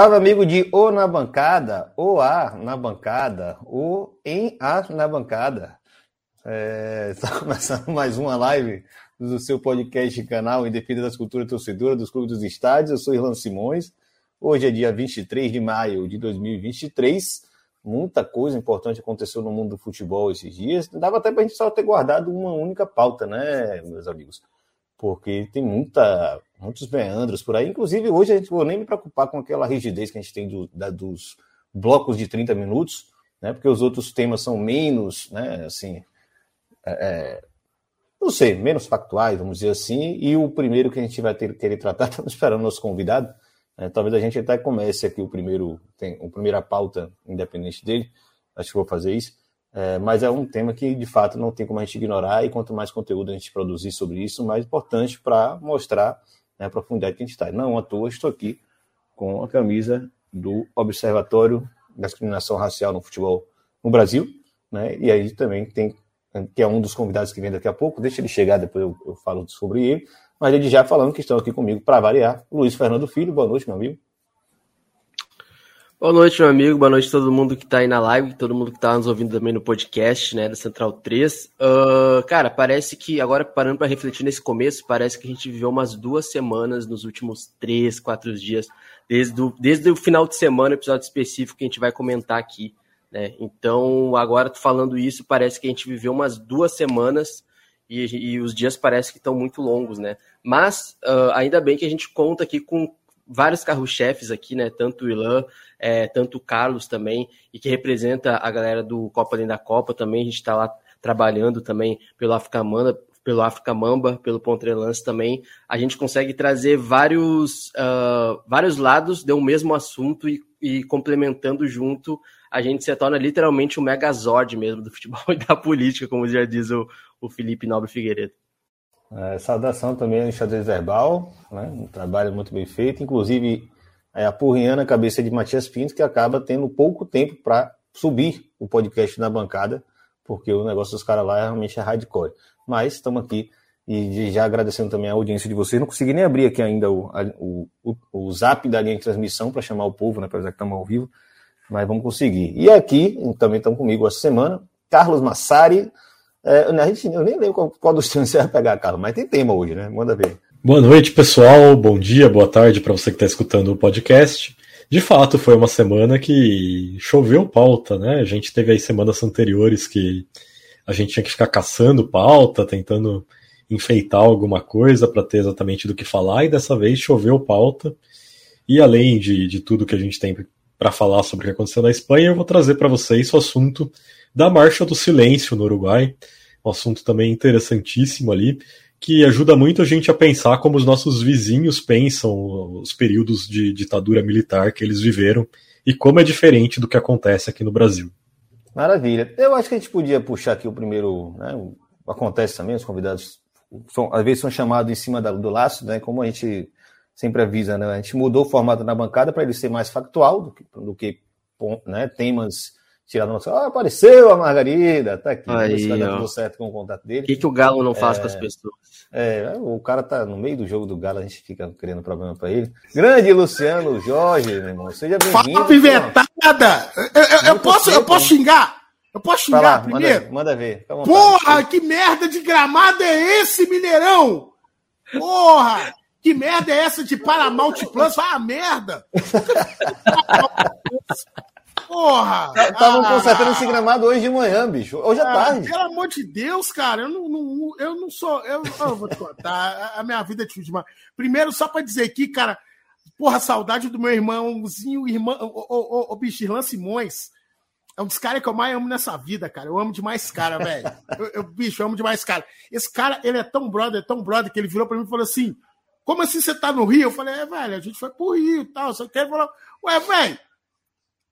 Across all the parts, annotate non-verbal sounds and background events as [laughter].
Salve, amigo de O na Bancada, O A na Bancada, O em A na Bancada. É, está [laughs] começando mais uma live do seu podcast canal defesa das culturas torcedoras dos clubes dos estádios. Eu sou Irlan Simões. Hoje é dia 23 de maio de 2023. Muita coisa importante aconteceu no mundo do futebol esses dias. Dava até para a gente só ter guardado uma única pauta, né, meus amigos? Porque tem muita muitos meandros por aí. Inclusive, hoje a gente vou nem me preocupar com aquela rigidez que a gente tem do, da, dos blocos de 30 minutos, né? Porque os outros temas são menos, né? Assim, é, é, não sei, menos factuais, vamos dizer assim. E o primeiro que a gente vai ter querer tratar, [laughs] estamos esperando nosso convidado. Né? Talvez a gente até comece aqui o primeiro, tem o primeira pauta independente dele. Acho que vou fazer isso. É, mas é um tema que, de fato, não tem como a gente ignorar, e quanto mais conteúdo a gente produzir sobre isso, mais importante para mostrar né, a profundidade que a gente está. Não à toa estou aqui com a camisa do Observatório da Discriminação Racial no Futebol no Brasil, né, e aí também tem, que é um dos convidados que vem daqui a pouco, deixa ele chegar, depois eu, eu falo sobre ele, mas ele já falando que estão aqui comigo para variar, Luiz Fernando Filho, boa noite, meu amigo. Boa noite, meu amigo. Boa noite a todo mundo que está aí na live, todo mundo que está nos ouvindo também no podcast, né, da Central 3. Uh, ah, cara, parece que, agora parando para refletir nesse começo, parece que a gente viveu umas duas semanas nos últimos três, quatro dias, desde o, desde o final de semana, episódio específico que a gente vai comentar aqui, né. Então, agora falando isso, parece que a gente viveu umas duas semanas e, e os dias parece que estão muito longos, né. Mas, uh, ainda bem que a gente conta aqui com vários carros-chefes aqui, né? Tanto o Ilan, é, tanto o Carlos também, e que representa a galera do Copa Além da Copa também. A gente está lá trabalhando também pelo África Manda, pelo África Mamba, pelo Pontrelance também. A gente consegue trazer vários, uh, vários lados de um mesmo assunto e, e complementando junto, a gente se torna literalmente um megazord mesmo do futebol [laughs] e da política, como já diz o, o Felipe Nobre Figueiredo. É, saudação também ao xadrez verbal, né? um trabalho muito bem feito, inclusive é, apurrinhando a cabeça de Matias Pinto, que acaba tendo pouco tempo para subir o podcast na bancada, porque o negócio dos caras lá é realmente é hardcore. Mas estamos aqui e já agradecendo também a audiência de vocês. Não consegui nem abrir aqui ainda o, o, o, o zap da linha de transmissão para chamar o povo, né, apesar que estamos ao vivo, mas vamos conseguir. E aqui também estão comigo essa semana, Carlos Massari, é, a gente, eu nem lembro qual, qual dos temas você vai pegar, Carlos, mas tem tema hoje, né? Manda ver. Boa noite, pessoal. Bom dia, boa tarde para você que está escutando o podcast. De fato, foi uma semana que choveu pauta, né? A gente teve aí semanas anteriores que a gente tinha que ficar caçando pauta, tentando enfeitar alguma coisa para ter exatamente do que falar, e dessa vez choveu pauta. E além de, de tudo que a gente tem para falar sobre o que aconteceu na Espanha, eu vou trazer para vocês o assunto da Marcha do Silêncio no Uruguai, um assunto também interessantíssimo ali, que ajuda muito a gente a pensar como os nossos vizinhos pensam os períodos de ditadura militar que eles viveram e como é diferente do que acontece aqui no Brasil. Maravilha. Eu acho que a gente podia puxar aqui o primeiro. Né, acontece também, os convidados são, às vezes são chamados em cima do laço, né? Como a gente sempre avisa, né? A gente mudou o formato da bancada para ele ser mais factual do que, do que né, temas tirar no ah, apareceu a Margarida, tá aqui, Aí, deu certo com o contato dele. O que, que o Galo não faz é, com as pessoas? É, o cara tá no meio do jogo do Galo, a gente fica criando problema para ele. Grande Luciano Jorge, meu irmão, seja bem-vindo. Fala pivetada! Eu, eu, eu, posso, eu posso xingar? Eu posso xingar lá, primeiro? Manda, manda ver. Porra, que merda de gramado é esse, Mineirão? Porra! Que merda é essa de Paramount Plus? Ah, merda! [laughs] Porra! Estavam ah, consertando esse gramado hoje de manhã, bicho. Hoje ah, tarde. Pelo amor de Deus, cara, eu não, não eu não sou. Eu, eu vou te contar. A minha vida é difícil demais. Primeiro, só para dizer aqui, cara, Porra, saudade do meu irmãozinho, irmão, o, o, o, bicho, Irlan Simões. É um dos caras que eu mais amo nessa vida, cara. Eu amo demais cara, velho. Eu, eu, bicho, eu amo demais cara. Esse cara, ele é tão brother, tão brother, que ele virou pra mim e falou assim: Como assim você tá no Rio? Eu falei: É, velho, a gente foi pro Rio e tal. Só que ele falou: Ué, velho,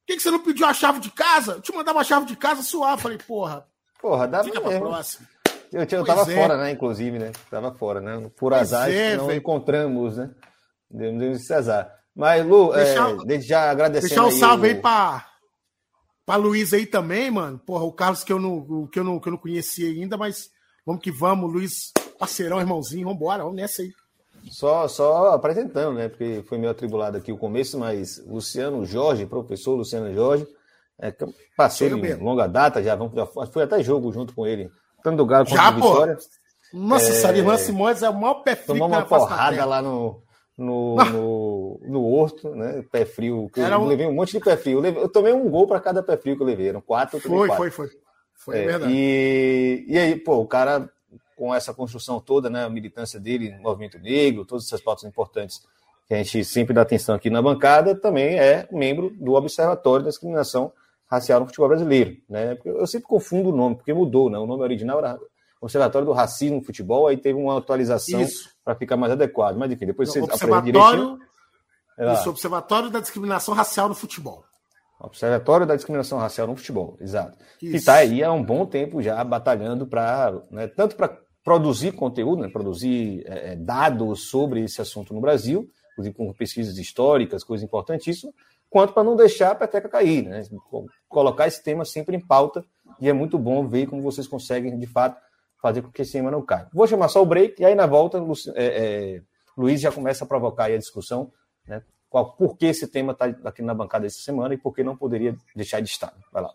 que, que você não pediu a chave de casa? Eu te mandava a chave de casa suar. Falei: Porra, porra, dá fica pra próxima. Eu, eu tava é. fora, né, inclusive, né? Tava fora, né? Por azar, é, não véio. encontramos, né? Deus César. Mas, Lu, deixar, é, desde já agradecendo. Deixar um salve aí, aí pra, pra Luiz aí também, mano. Porra, o Carlos que eu não, que eu não, que eu não conhecia ainda, mas vamos que vamos, Luiz, parceirão, irmãozinho, vambora, vamos nessa aí. Só, só apresentando, né? Porque foi meio atribulado aqui o começo, mas Luciano Jorge, professor Luciano Jorge, é, de longa data, já, vamos, já foi até jogo junto com ele, tanto do Galo quanto do Vitória. Nossa, é... Sarilã Simões é o maior pé frio Tomou uma porrada lá no, no, no, no Horto, né? Pé frio. eu um... levei um monte de pé frio. Eu, levei, eu tomei um gol para cada pé frio que eu levei. Eram quatro, foi, quatro. Foi, foi, foi. É, verdade. E, e aí, pô, o cara, com essa construção toda, né? A militância dele no movimento negro, todas essas pautas importantes que a gente sempre dá atenção aqui na bancada, também é membro do Observatório da Discriminação Racial no Futebol Brasileiro. Né? Eu sempre confundo o nome, porque mudou, né? O nome original era Observatório do Racismo no Futebol, aí teve uma atualização para ficar mais adequado. Mas enfim, depois você aprende direitinho. É isso, Observatório da Discriminação Racial no Futebol. Observatório da Discriminação Racial no Futebol, exato. Isso. Que está aí há um bom tempo já batalhando para, né, tanto para produzir conteúdo, né, produzir é, é, dados sobre esse assunto no Brasil, inclusive com pesquisas históricas, coisa importantíssima, quanto para não deixar a peteca cair, né, colocar esse tema sempre em pauta, e é muito bom ver como vocês conseguem, de fato, fazer com que esse tema não caia. Vou chamar só o break e aí na volta é, é, Luiz já começa a provocar a discussão, né? Qual, por que esse tema está aqui na bancada essa semana e por que não poderia deixar de estar. Vai lá.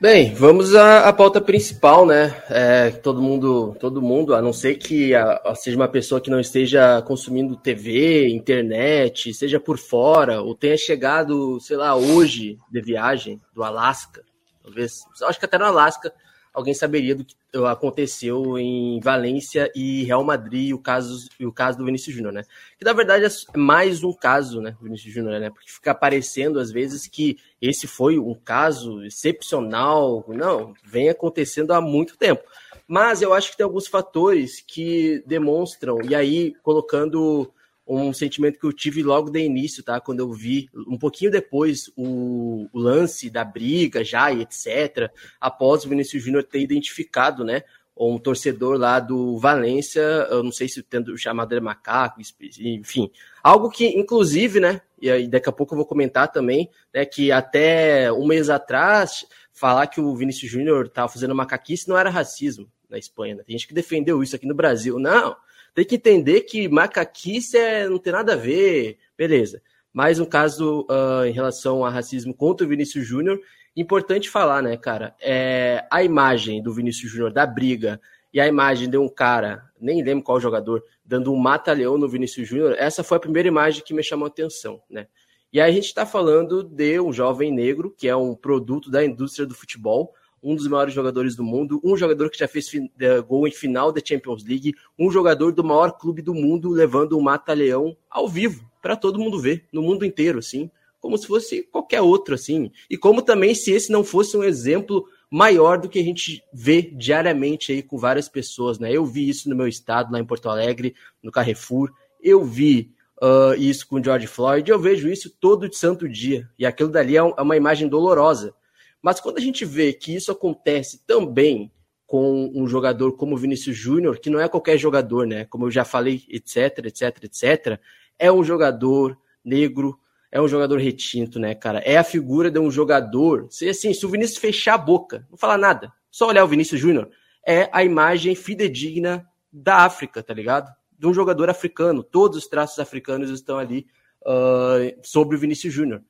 Bem, vamos à, à, pauta principal, né? É, todo mundo, todo mundo, a não ser que a, a seja uma pessoa que não esteja consumindo TV, internet, seja por fora, ou tenha chegado, sei lá, hoje de viagem do Alasca, talvez, acho que até no Alasca, alguém saberia do que aconteceu em Valência e Real Madrid, o caso, o caso do Vinícius Júnior, né? Que na verdade é mais um caso, né, Vinícius Júnior, né? Porque fica parecendo às vezes que esse foi um caso excepcional, não, vem acontecendo há muito tempo. Mas eu acho que tem alguns fatores que demonstram, e aí colocando um sentimento que eu tive logo de início, tá? Quando eu vi, um pouquinho depois, o, o lance da briga já e etc., após o Vinícius Júnior ter identificado, né? Um torcedor lá do Valência, eu não sei se tendo chamado de macaco, enfim. Algo que, inclusive, né? E aí daqui a pouco eu vou comentar também, né? Que até um mês atrás, falar que o Vinícius Júnior estava fazendo macaquice não era racismo na Espanha. Né? Tem gente que defendeu isso aqui no Brasil. Não, tem que entender que macaquice é, não tem nada a ver, beleza. Mas no caso, uh, em relação a racismo contra o Vinícius Júnior, importante falar, né, cara? É, a imagem do Vinícius Júnior da briga e a imagem de um cara, nem lembro qual jogador, dando um mata-leão no Vinícius Júnior, essa foi a primeira imagem que me chamou a atenção, né? E aí a gente está falando de um jovem negro, que é um produto da indústria do futebol, um dos maiores jogadores do mundo, um jogador que já fez gol em final da Champions League, um jogador do maior clube do mundo levando um mata-leão ao vivo para todo mundo ver, no mundo inteiro, assim, como se fosse qualquer outro, assim, e como também se esse não fosse um exemplo maior do que a gente vê diariamente aí com várias pessoas, né? Eu vi isso no meu estado, lá em Porto Alegre, no Carrefour, eu vi uh, isso com o George Floyd, eu vejo isso todo santo dia, e aquilo dali é, é uma imagem dolorosa, mas quando a gente vê que isso acontece também com um jogador como o Vinícius Júnior, que não é qualquer jogador, né? Como eu já falei, etc, etc, etc, é um jogador negro, é um jogador retinto, né, cara? É a figura de um jogador. Se assim, se o Vinícius fechar a boca, não falar nada, só olhar o Vinícius Júnior, é a imagem fidedigna da África, tá ligado? De um jogador africano. Todos os traços africanos estão ali uh, sobre o Vinícius Júnior.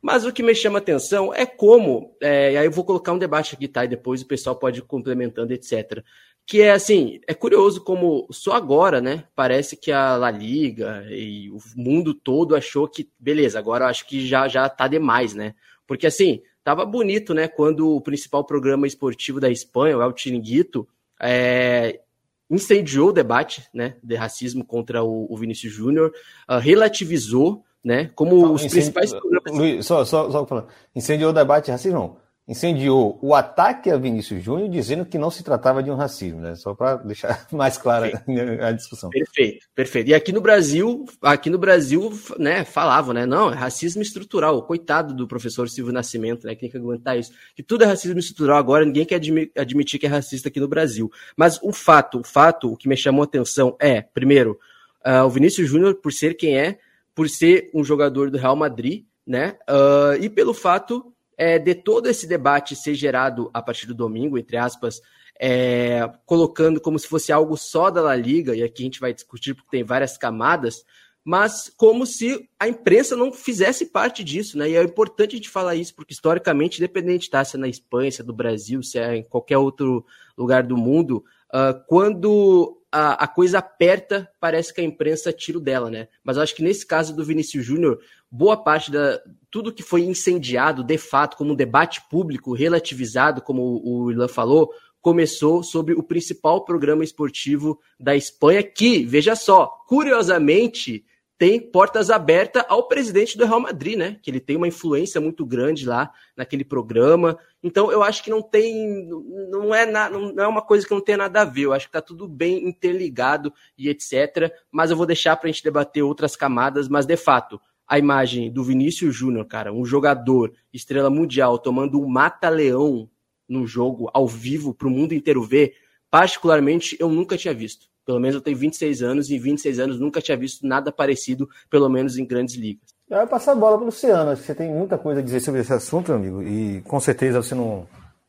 Mas o que me chama atenção é como, é, e aí eu vou colocar um debate aqui, tá? E depois o pessoal pode ir complementando, etc. Que é assim, é curioso como só agora, né? Parece que a La Liga e o mundo todo achou que, beleza, agora eu acho que já, já tá demais, né? Porque assim, tava bonito, né? Quando o principal programa esportivo da Espanha, o El Chiringuito, é, incendiou o debate né, de racismo contra o, o Vinícius Júnior, uh, relativizou né, como os incendi... principais Luiz, só, só, só falando. Incendiou o debate de racismo, não incendiou o ataque a Vinícius Júnior, dizendo que não se tratava de um racismo, né? Só para deixar [laughs] mais clara a discussão. Perfeito, perfeito. E aqui no Brasil, aqui no Brasil, né, falavam, né? Não, é racismo estrutural. Coitado do professor Silvio Nascimento, né? Que tem que aguentar isso. Que tudo é racismo estrutural agora, ninguém quer admitir que é racista aqui no Brasil. Mas o fato, o fato, o que me chamou a atenção é, primeiro, uh, o Vinícius Júnior, por ser quem é, por ser um jogador do Real Madrid, né? Uh, e pelo fato é, de todo esse debate ser gerado a partir do domingo, entre aspas, é, colocando como se fosse algo só da La Liga, e aqui a gente vai discutir porque tem várias camadas, mas como se a imprensa não fizesse parte disso, né? E é importante a gente falar isso, porque historicamente, independente tá, se é na Espanha, se é no Brasil, se é em qualquer outro lugar do mundo, uh, quando a, a, coisa aperta, parece que a imprensa tira o dela, né? Mas eu acho que nesse caso do Vinícius Júnior, boa parte da tudo que foi incendiado de fato como um debate público relativizado, como o Ilan falou, começou sobre o principal programa esportivo da Espanha, que, veja só, curiosamente, tem portas abertas ao presidente do Real Madrid, né? Que ele tem uma influência muito grande lá naquele programa. Então, eu acho que não tem, não é, na, não é uma coisa que não tem nada a ver. Eu acho que tá tudo bem interligado e etc. Mas eu vou deixar para a gente debater outras camadas. Mas de fato, a imagem do Vinícius Júnior, cara, um jogador estrela mundial tomando um mata-leão no jogo ao vivo para o mundo inteiro ver, particularmente eu nunca tinha visto. Pelo menos eu tenho 26 anos e 26 anos nunca tinha visto nada parecido, pelo menos em grandes ligas. Eu vou passar a bola para o Luciano. Você tem muita coisa a dizer sobre esse assunto, meu amigo, e com certeza você não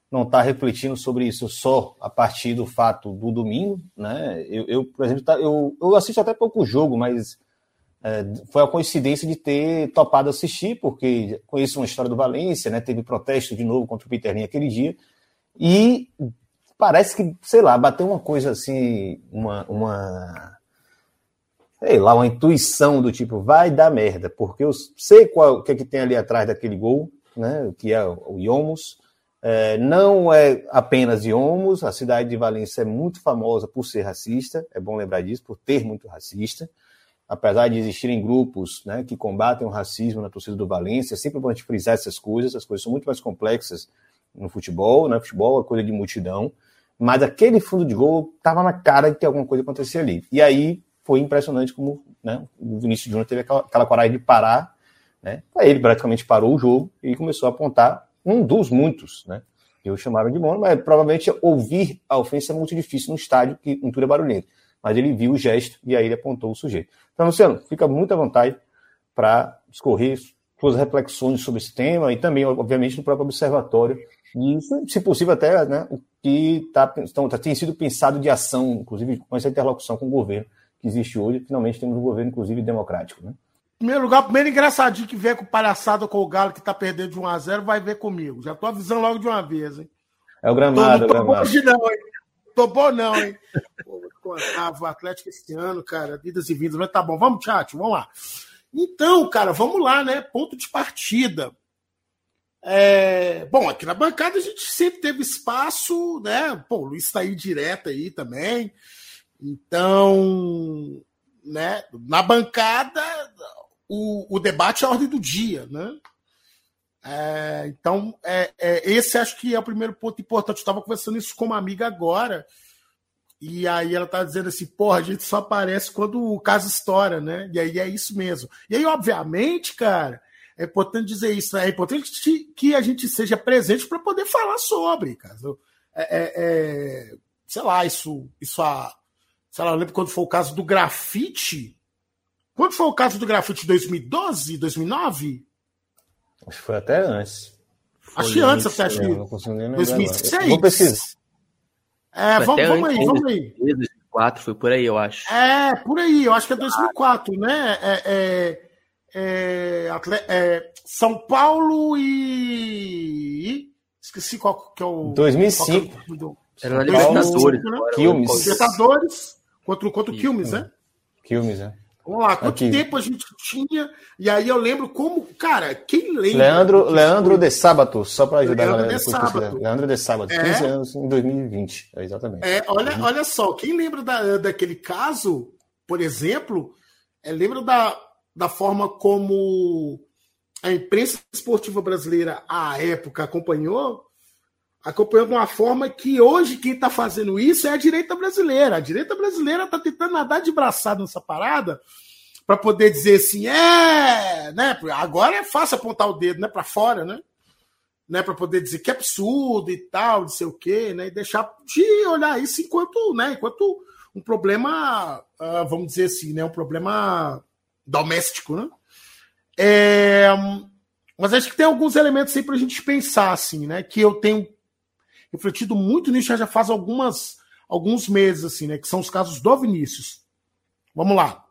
não está refletindo sobre isso só a partir do fato do domingo, né? Eu, eu por exemplo, tá, eu, eu assisto até pouco jogo, mas é, foi a coincidência de ter topado assistir, porque conheço uma história do Valência, né? Teve protesto de novo contra o Peterlin aquele dia, e parece que, sei lá, bateu uma coisa assim, uma, uma sei lá, uma intuição do tipo, vai dar merda, porque eu sei qual, o que, é que tem ali atrás daquele gol, né, que é o Iomos, é, não é apenas Iomos, a cidade de Valência é muito famosa por ser racista, é bom lembrar disso, por ter muito racista, apesar de existirem grupos né, que combatem o racismo na torcida do Valência, é sempre bom a gente frisar essas coisas, as coisas são muito mais complexas no futebol, né, futebol é coisa de multidão, mas aquele fundo de gol estava na cara de que alguma coisa acontecia ali. E aí foi impressionante como né, o Vinícius Júnior teve aquela, aquela, coragem de parar. Né? Ele praticamente parou o jogo e começou a apontar um dos muitos. Né? Eu chamava de mono, mas provavelmente ouvir a ofensa é muito difícil no estádio, que em tudo é barulhento. Mas ele viu o gesto e aí ele apontou o sujeito. Então, Luciano, fica muito à vontade para discorrer suas reflexões sobre esse tema e também, obviamente, no próprio observatório e, se possível, até né, o que tá, então, tá, tem sido pensado de ação, inclusive com essa interlocução com o governo que existe hoje. Finalmente temos um governo, inclusive, democrático. Né? Em primeiro lugar, o primeiro engraçadinho que vem com palhaçada com o Galo que tá perdendo de 1x0 vai ver comigo. Já tô avisando logo de uma vez, hein? É o gramado, tô, é o gramado. Hoje não, hein? Tô bom não, hein? Pô, o Atlético esse ano, cara, vidas e vidas, mas tá bom. Vamos, chat, vamos lá. Então, cara, vamos lá, né? Ponto de partida. É, bom, aqui na bancada a gente sempre teve espaço, né? Pô, o Luiz está aí direto aí também. Então, né? Na bancada, o, o debate é a ordem do dia, né? É, então, é, é, esse acho que é o primeiro ponto importante. Eu estava conversando isso com uma amiga agora, e aí ela tá dizendo assim, porra, a gente só aparece quando o caso estoura, né? E aí é isso mesmo. E aí, obviamente, cara, é importante dizer isso, né? é importante que a gente seja presente para poder falar sobre, cara. É, é, é, sei lá, isso, isso a, sei lá, eu lembro quando foi o caso do grafite. Quando foi o caso do grafite 2012, 2009? Acho que foi até antes. Foi acho que antes, até acho que 2006. Vou pesquisar. É, vamos, vamos aí, vamos aí. 2004, foi por aí, eu acho. É, por aí, eu acho que é 2004, né? É, é, é, é, São Paulo e. Esqueci qual que é o. 2005. Era na Libertadores. Né? Quilmes. Libertadores contra, contra o Quilmes, né? Quilmes, né? Vamos lá, quanto Aqui. tempo a gente tinha? E aí eu lembro como, cara, quem lembra? Leandro, Leandro de Sábato, só para ajudar Leandro a galera. De Sábato. Leandro de Sábato, 15 é. anos em 2020, é, exatamente. É, olha, uhum. olha só, quem lembra da, daquele caso, por exemplo, é, lembra da, da forma como a imprensa esportiva brasileira, à época, acompanhou? Acompanhou de uma forma que hoje quem está fazendo isso é a direita brasileira. A direita brasileira está tentando nadar de braçada nessa parada para poder dizer assim, é, né? Agora é fácil apontar o dedo, né, para fora, né? Né, para poder dizer que é absurdo e tal, não sei o quê, né? E deixar de olhar isso enquanto, né, enquanto um problema, uh, vamos dizer assim, né, um problema doméstico, né? É, mas acho que tem alguns elementos aí para a gente pensar, assim, né? Que eu tenho refletido muito nisso já faz algumas, alguns meses, assim, né? Que são os casos do Vinícius. Vamos lá.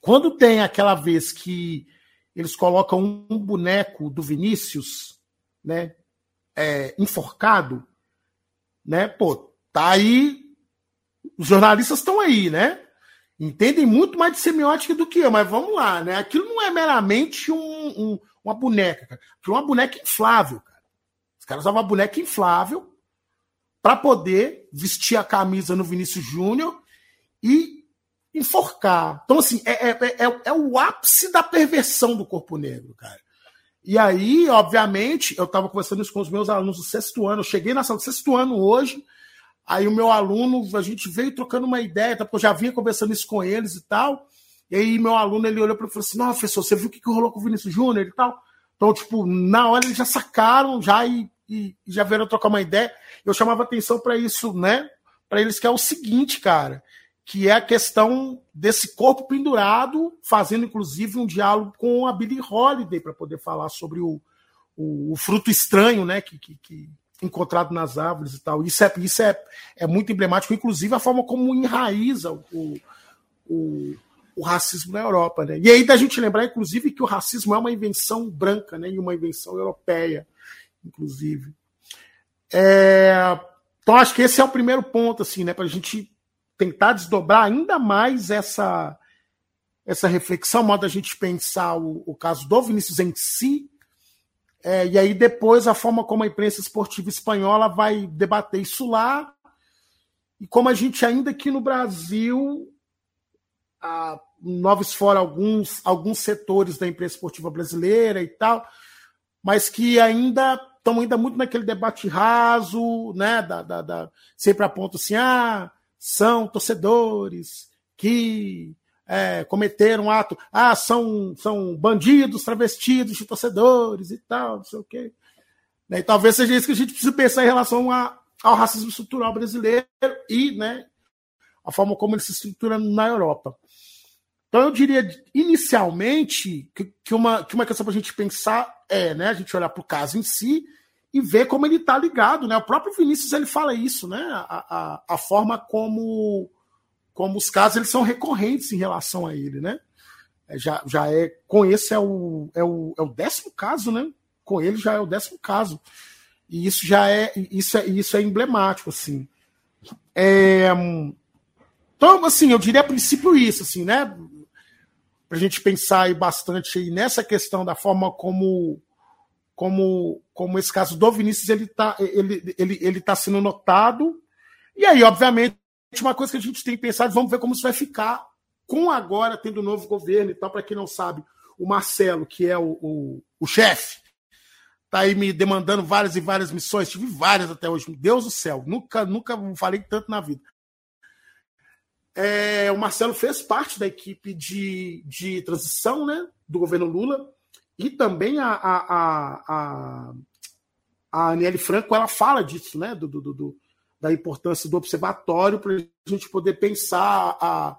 Quando tem aquela vez que eles colocam um boneco do Vinícius, né? É, enforcado, né? Pô, tá aí. Os jornalistas estão aí, né? Entendem muito mais de semiótica do que eu, mas vamos lá, né? Aquilo não é meramente um, um, uma boneca, cara. Aquilo é uma boneca inflável, cara. Os caras usavam uma boneca inflável para poder vestir a camisa no Vinícius Júnior e enforcar. Então, assim, é, é, é, é, o ápice da perversão do corpo negro, cara. E aí, obviamente, eu estava conversando isso com os meus alunos do sexto ano. Eu cheguei na sala do sexto ano hoje. Aí o meu aluno, a gente veio trocando uma ideia, porque eu já vinha conversando isso com eles e tal. E aí meu aluno, ele olhou para mim e falou assim, não, professor, você viu o que, que rolou com o Vinícius Júnior e tal? Então, tipo, na hora eles já sacaram já e, e já vieram trocar uma ideia. Eu chamava atenção para isso, né? Para eles que é o seguinte, cara, que é a questão desse corpo pendurado, fazendo inclusive um diálogo com a Billie Holiday para poder falar sobre o, o, o, fruto estranho, né? Que, que, que, encontrado nas árvores e tal. Isso é, isso é, é muito emblemático, inclusive a forma como enraiza o, o o racismo na Europa, né? E aí da gente lembrar, inclusive, que o racismo é uma invenção branca, né? E uma invenção europeia, inclusive. É... Então acho que esse é o primeiro ponto, assim, né? Para a gente tentar desdobrar ainda mais essa essa reflexão, modo da gente pensar o, o caso do Vinícius em si, é, e aí depois a forma como a imprensa esportiva espanhola vai debater isso lá, e como a gente ainda aqui no Brasil a, novos fora alguns, alguns setores da imprensa esportiva brasileira e tal, mas que ainda estão ainda muito naquele debate raso, né? Da, da, da, sempre apontam assim, ah, são torcedores que é, cometeram ato, ah, são, são bandidos travestidos de torcedores e tal, não sei o quê. Né, e talvez seja isso que a gente precisa pensar em relação a, ao racismo estrutural brasileiro e né, a forma como ele se estrutura na Europa. Então eu diria inicialmente que, que uma, que uma questão para a gente pensar é né, a gente olhar para o caso em si e ver como ele está ligado. Né? O próprio Vinícius ele fala isso, né? a, a, a forma como, como os casos eles são recorrentes em relação a ele. Né? É, já, já é, com esse é o, é, o, é o décimo caso, né? com ele já é o décimo caso. E isso já é isso é, isso é emblemático. assim. É, então, assim, eu diria a princípio isso, assim, né? para a gente pensar aí bastante aí nessa questão da forma como como como esse caso do Vinícius ele está ele, ele, ele tá sendo notado e aí obviamente uma coisa que a gente tem pensado vamos ver como isso vai ficar com agora tendo um novo governo e tal. Para quem não sabe o Marcelo que é o, o, o chefe tá aí me demandando várias e várias missões. Tive várias até hoje. Deus do céu nunca nunca falei tanto na vida. É, o Marcelo fez parte da equipe de, de transição né, do governo Lula. E também a, a, a, a, a Aniele Franco ela fala disso, né, do, do, do da importância do observatório para a gente poder pensar a,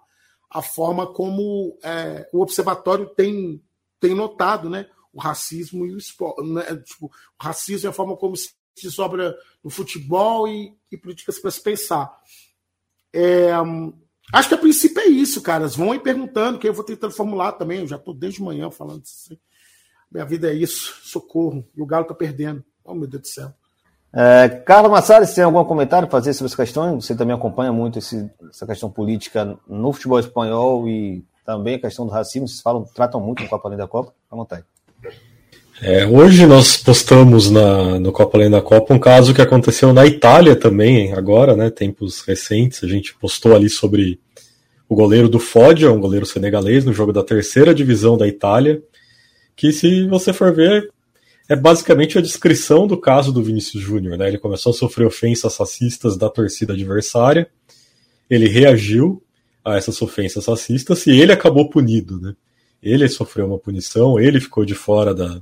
a forma como é, o observatório tem, tem notado né, o racismo e o esporte. Né, tipo, o racismo é a forma como se sobra no futebol e, e políticas para se pensar. É, Acho que a princípio é isso, caras. Vão aí perguntando, que eu vou tentando formular também. Eu já estou desde manhã falando assim. Minha vida é isso, socorro. E o Galo está perdendo. Oh, meu Deus do céu. É, Carlos Massares, tem algum comentário para fazer sobre essa questão? Você também acompanha muito esse, essa questão política no futebol espanhol e também a questão do racismo, vocês falam, tratam muito no Copa Além da Copa, à vontade. É, hoje nós postamos na, no Copa Além da Copa um caso que aconteceu na Itália também, agora, né, tempos recentes, a gente postou ali sobre o goleiro do Foggia, um goleiro senegalês, no jogo da terceira divisão da Itália, que se você for ver, é basicamente a descrição do caso do Vinícius Júnior, né, ele começou a sofrer ofensas racistas da torcida adversária, ele reagiu a essas ofensas racistas e ele acabou punido, né, ele sofreu uma punição, ele ficou de fora da,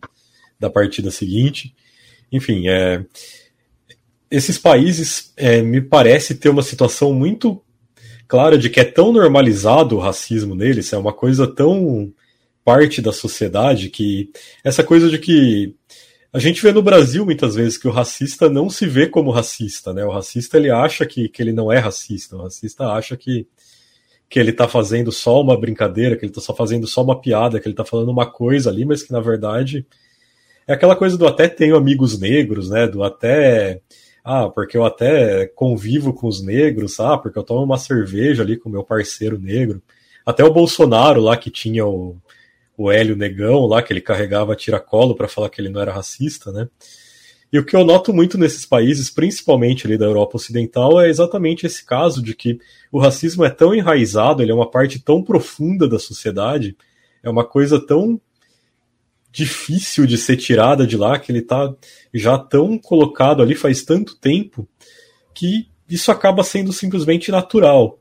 da partida seguinte. Enfim, é, esses países é, me parece ter uma situação muito clara de que é tão normalizado o racismo neles, é uma coisa tão parte da sociedade que essa coisa de que a gente vê no Brasil muitas vezes que o racista não se vê como racista, né? O racista ele acha que, que ele não é racista, o racista acha que, que ele tá fazendo só uma brincadeira, que ele tá só fazendo só uma piada, que ele tá falando uma coisa ali, mas que na verdade é aquela coisa do até tenho amigos negros, né? Do até. Ah, porque eu até convivo com os negros, ah, porque eu tomo uma cerveja ali com meu parceiro negro. Até o Bolsonaro lá que tinha o, o Hélio Negão lá, que ele carregava tiracolo para falar que ele não era racista, né? E o que eu noto muito nesses países, principalmente ali da Europa Ocidental, é exatamente esse caso de que o racismo é tão enraizado, ele é uma parte tão profunda da sociedade, é uma coisa tão difícil de ser tirada de lá, que ele está já tão colocado ali faz tanto tempo, que isso acaba sendo simplesmente natural.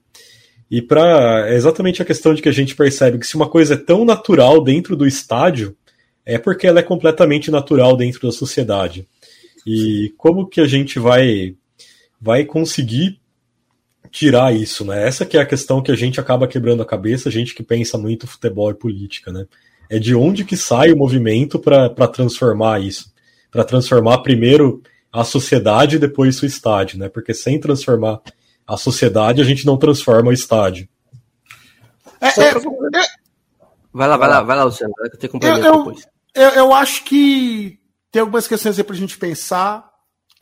E para é exatamente a questão de que a gente percebe que se uma coisa é tão natural dentro do estádio, é porque ela é completamente natural dentro da sociedade. E como que a gente vai vai conseguir tirar isso, né? Essa que é a questão que a gente acaba quebrando a cabeça, a gente que pensa muito futebol e política, né? é de onde que sai o movimento para transformar isso. Para transformar primeiro a sociedade e depois o estádio, né? Porque sem transformar a sociedade, a gente não transforma o estádio. É, é, vai lá, vai lá, vai lá, Luciano. Vai ter complemento eu, depois. Eu, eu, acho que tem algumas questões aí para a gente pensar.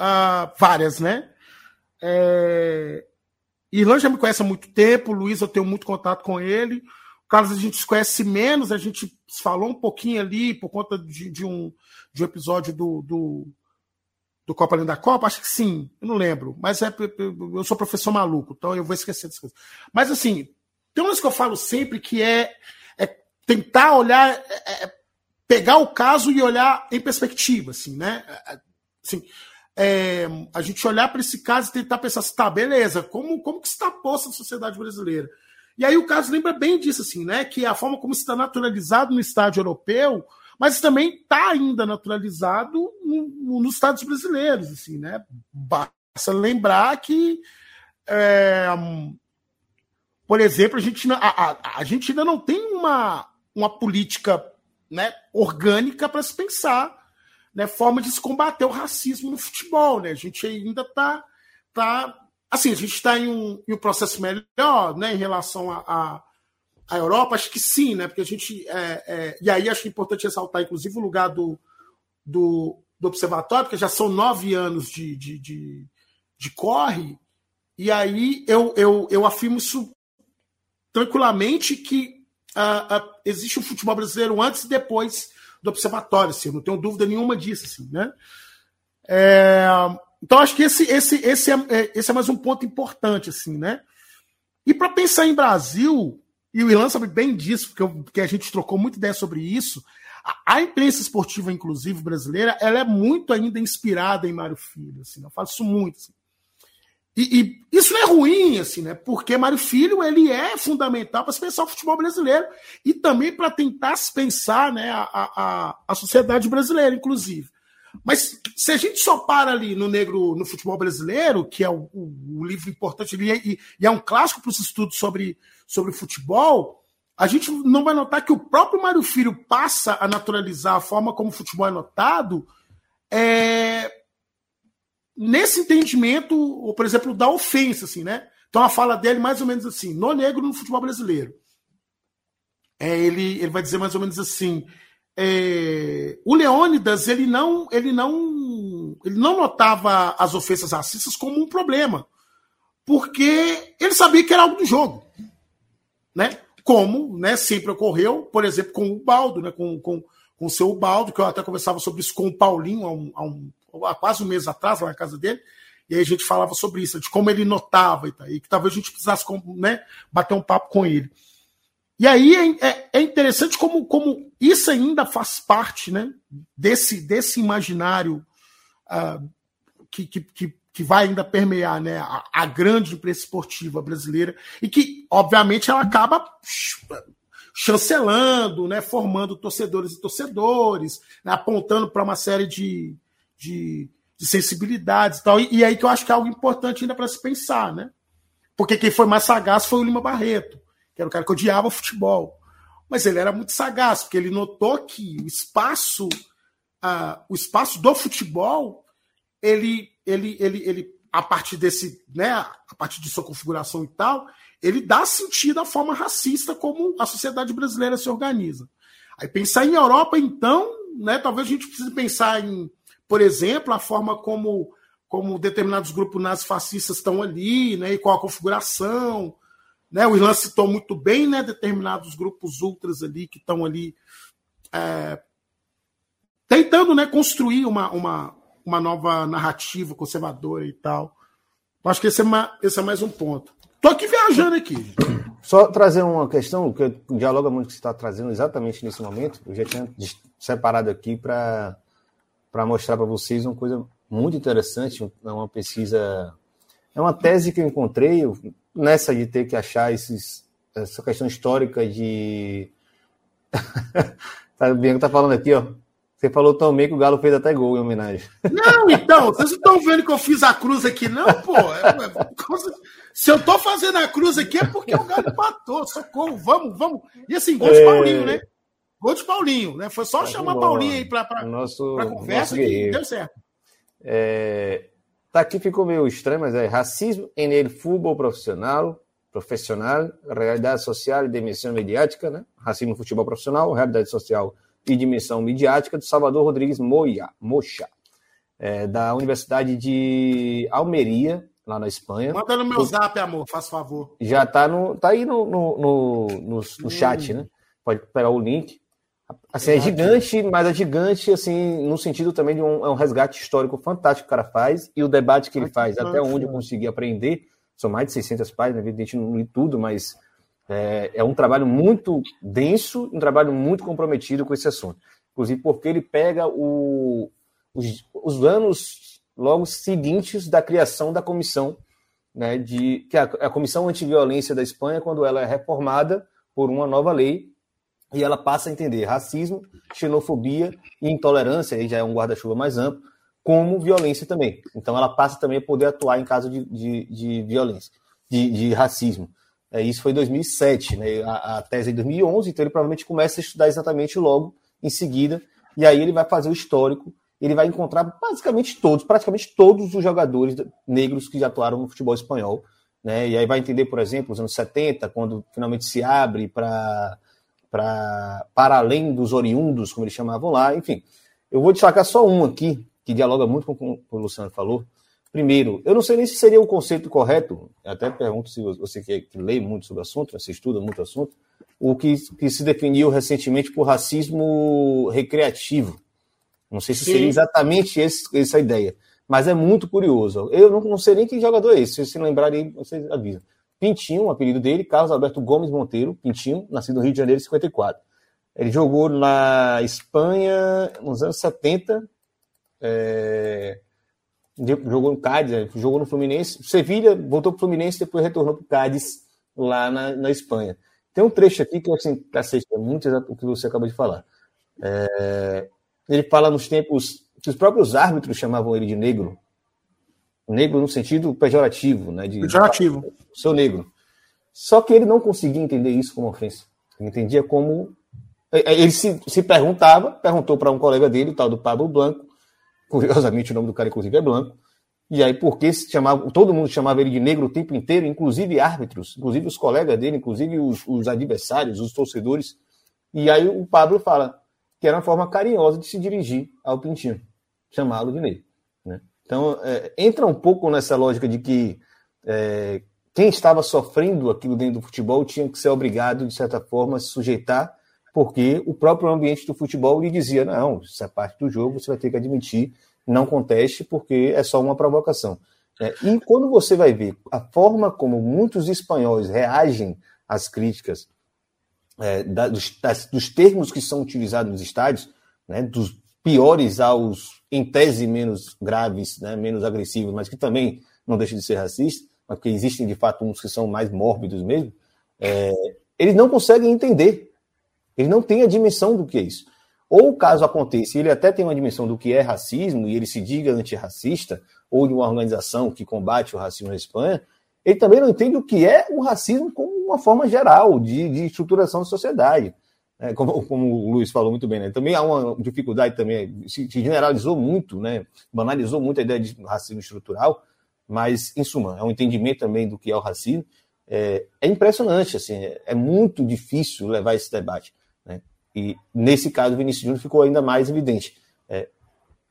Uh, várias, né? É... Irlanda já me conhece há muito tempo, o Luiz eu tenho muito contato com ele. Carlos a gente se conhece menos, a gente falou um pouquinho ali por conta de, de um, de um episódio do, do, do Copa Além da Copa, acho que sim, eu não lembro, mas é, eu sou professor maluco, então eu vou esquecer dessas coisas. Mas assim, tem uma coisa que eu falo sempre que é, é tentar olhar, é, é, pegar o caso e olhar em perspectiva, assim, né? É, é, assim, é, a gente olhar para esse caso e tentar pensar assim, tá, beleza, como, como que está posta a sociedade brasileira? E aí o caso lembra bem disso, assim, né? Que a forma como está naturalizado no estádio europeu, mas também está ainda naturalizado no, nos estados brasileiros, assim, né? Basta lembrar que, é, por exemplo, a gente, a, a, a gente ainda não tem uma, uma política né, orgânica para se pensar né, forma de se combater o racismo no futebol. Né? A gente ainda está tá Assim, a gente está em, um, em um processo melhor né, em relação à Europa? Acho que sim, né? Porque a gente. É, é, e aí acho é importante ressaltar, inclusive, o lugar do, do, do observatório, porque já são nove anos de, de, de, de corre, e aí eu, eu, eu afirmo isso tranquilamente que uh, uh, existe o futebol brasileiro antes e depois do observatório, assim, não tenho dúvida nenhuma disso, assim, né? É, então, acho que esse, esse, esse, é, é, esse é mais um ponto importante, assim, né? E para pensar em Brasil, e o Ilan sabe bem disso, porque, eu, porque a gente trocou muita ideia sobre isso, a, a, imprensa esportiva, inclusive brasileira, ela é muito ainda inspirada em Mário Filho, assim, eu faço isso muito. Assim. E, e, isso não é ruim, assim, né? Porque Mário Filho ele é fundamental para se pensar o futebol brasileiro e também para tentar se pensar né, a, a, a sociedade brasileira, inclusive. Mas se a gente só para ali no negro no futebol brasileiro, que é o, o, o livro importante e, e, é um clássico para os estudos sobre, sobre futebol, a gente não vai notar que o próprio Mário Filho passa a naturalizar a forma como o futebol é notado é, nesse entendimento, por exemplo, da ofensa, assim, né? Então a fala dele mais ou menos assim, no negro no futebol brasileiro. É, ele, ele vai dizer mais ou menos assim: é, o Leônidas ele não, ele não, ele não notava as ofensas racistas como um problema, porque ele sabia que era algo do jogo, né? como né, sempre ocorreu, por exemplo, com o Baldo, né, com, com, com o seu Baldo, que eu até conversava sobre isso com o Paulinho há, um, há, um, há quase um mês atrás, lá na casa dele, e aí a gente falava sobre isso, de como ele notava e, que talvez a gente precisasse né, bater um papo com ele. E aí é, é, é, interessante como, como isso ainda faz parte né, desse, desse imaginário uh, que, que, que, vai ainda permear né, a, a, grande imprensa esportiva brasileira e que, obviamente, ela acaba chancelando, né, formando torcedores e torcedores, né, apontando para uma série de, de, de, sensibilidades e tal. E, e aí que eu acho que é algo importante ainda para se pensar, né? Porque quem foi mais sagaz foi o Lima Barreto, que era o cara que odiava futebol. Mas ele era muito sagaz, porque ele notou que o espaço, uh, o espaço do futebol ele, ele, ele, ele, a partir desse, né, a partir de sua configuração e tal, ele dá sentido à forma racista como a sociedade brasileira se organiza. Aí pensar em Europa, então, né, talvez a gente precise pensar em, por exemplo, a forma como, como determinados grupos nazifascistas estão ali, né, e qual a configuração. Né, o Irlan citou muito bem né, determinados grupos ultras ali que estão ali é, tentando né, construir uma, uma, uma nova narrativa conservadora e tal. Acho que esse é, uma, esse é mais um ponto. Tô aqui viajando aqui. Só trazer uma questão que dialoga muito que você está trazendo exatamente nesse momento. Eu já tinha separado aqui para mostrar para vocês uma coisa muito interessante, é uma pesquisa, é uma tese que eu encontrei nessa de ter que achar esses, essa questão histórica de. [laughs] tá, o Bianco tá falando aqui, ó. Você falou tão bem que o Galo fez até gol em homenagem. Não, então, vocês estão vendo que eu fiz a cruz aqui, não, pô. É, é, se eu tô fazendo a cruz aqui é porque o Galo empatou. Socorro, vamos, vamos. E assim, gol de é... Paulinho, né? Gol de Paulinho, né? Foi só tá chamar bom, Paulinho aí pra, pra, nosso, pra conversa que deu certo. É... Tá aqui ficou meio estranho, mas é racismo em el futebol profissional, profissional, realidade social e dimensão mediática, né? Racismo no futebol profissional, realidade social e dimensão midiática do Salvador Rodrigues Moya, Mocha, é, da Universidade de Almeria, lá na Espanha. Manda no meu zap, amor, faz favor. Já tá, no, tá aí no, no, no, no, no chat, né? Pode pegar o link. Assim, é gigante, mas é gigante, assim, no sentido também de um, é um resgate histórico fantástico que o cara faz, e o debate que ele faz, até onde eu consegui aprender, são mais de 600 páginas, evidentemente não li tudo, mas é, é um trabalho muito denso, um trabalho muito comprometido com esse assunto. Inclusive porque ele pega o, os, os anos logo seguintes da criação da comissão, né, de, que é a, a Comissão Antiviolência da Espanha, quando ela é reformada por uma nova lei, e ela passa a entender racismo, xenofobia e intolerância, aí já é um guarda-chuva mais amplo, como violência também. Então ela passa também a poder atuar em caso de, de, de violência, de, de racismo. É, isso foi em 2007, né? A, a tese é em 2011, então ele provavelmente começa a estudar exatamente logo em seguida, e aí ele vai fazer o histórico, ele vai encontrar basicamente todos, praticamente todos os jogadores negros que já atuaram no futebol espanhol, né? E aí vai entender, por exemplo, os anos 70, quando finalmente se abre para para além dos oriundos, como eles chamavam lá, enfim. Eu vou destacar só um aqui, que dialoga muito com o que o Luciano falou, Primeiro, eu não sei nem se seria o conceito correto, até pergunto se você que, que lê muito sobre o assunto, você estuda muito o assunto, o que, que se definiu recentemente por racismo recreativo. Não sei se Sim. seria exatamente esse, essa ideia, mas é muito curioso. Eu não, não sei nem que jogador é esse, se se lembrarem, vocês avisam. Pintinho, o apelido dele, Carlos Alberto Gomes Monteiro, Pintinho, nascido no Rio de Janeiro em 54. Ele jogou na Espanha nos anos 70, é, jogou no Cádiz, né? jogou no Fluminense, Sevilha, voltou para o Fluminense, depois retornou para o Cádiz, lá na, na Espanha. Tem um trecho aqui que, assim, cacete, é muito exato o que você acabou de falar. É, ele fala nos tempos que os próprios árbitros chamavam ele de negro. Negro no sentido pejorativo, né? De, pejorativo. Seu negro. Só que ele não conseguia entender isso como ofensa. Ele entendia como. É, é, ele se, se perguntava, perguntou para um colega dele, o tal do Pablo Blanco, Curiosamente, o nome do cara, inclusive, é Blanco. E aí, porque se chamava, todo mundo chamava ele de negro o tempo inteiro, inclusive árbitros, inclusive os colegas dele, inclusive os, os adversários, os torcedores. E aí o Pablo fala que era uma forma carinhosa de se dirigir ao Pintinho, chamá-lo de negro. Então, é, entra um pouco nessa lógica de que, é, quem estava sofrendo aquilo dentro do futebol tinha que ser obrigado, de certa forma, a se sujeitar, porque o próprio ambiente do futebol lhe dizia: não, isso é parte do jogo, você vai ter que admitir, não conteste, porque é só uma provocação. É, e quando você vai ver a forma como muitos espanhóis reagem às críticas é, da, dos, das, dos, termos que são utilizados nos estádios, né, dos piores aos, em tese, menos graves, né, menos agressivos, mas que também não deixam de ser racistas, porque existem de fato uns que são mais mórbidos mesmo, é, eles não conseguem entender. Eles não têm a dimensão do que é isso. Ou caso aconteça, ele até tem uma dimensão do que é racismo e ele se diga antirracista, ou de uma organização que combate o racismo na Espanha, ele também não entende o que é o racismo como uma forma geral de, de estruturação da sociedade. É, como, como, o Luiz falou muito bem, né? também há uma dificuldade também, se, se generalizou muito, né? banalizou muito a ideia de racismo estrutural, mas, em suma, é um entendimento também do que é o racismo. É, é impressionante, assim, é, muito difícil levar esse debate. Né? E, nesse caso, o Vinícius Júnior ficou ainda mais evidente. É,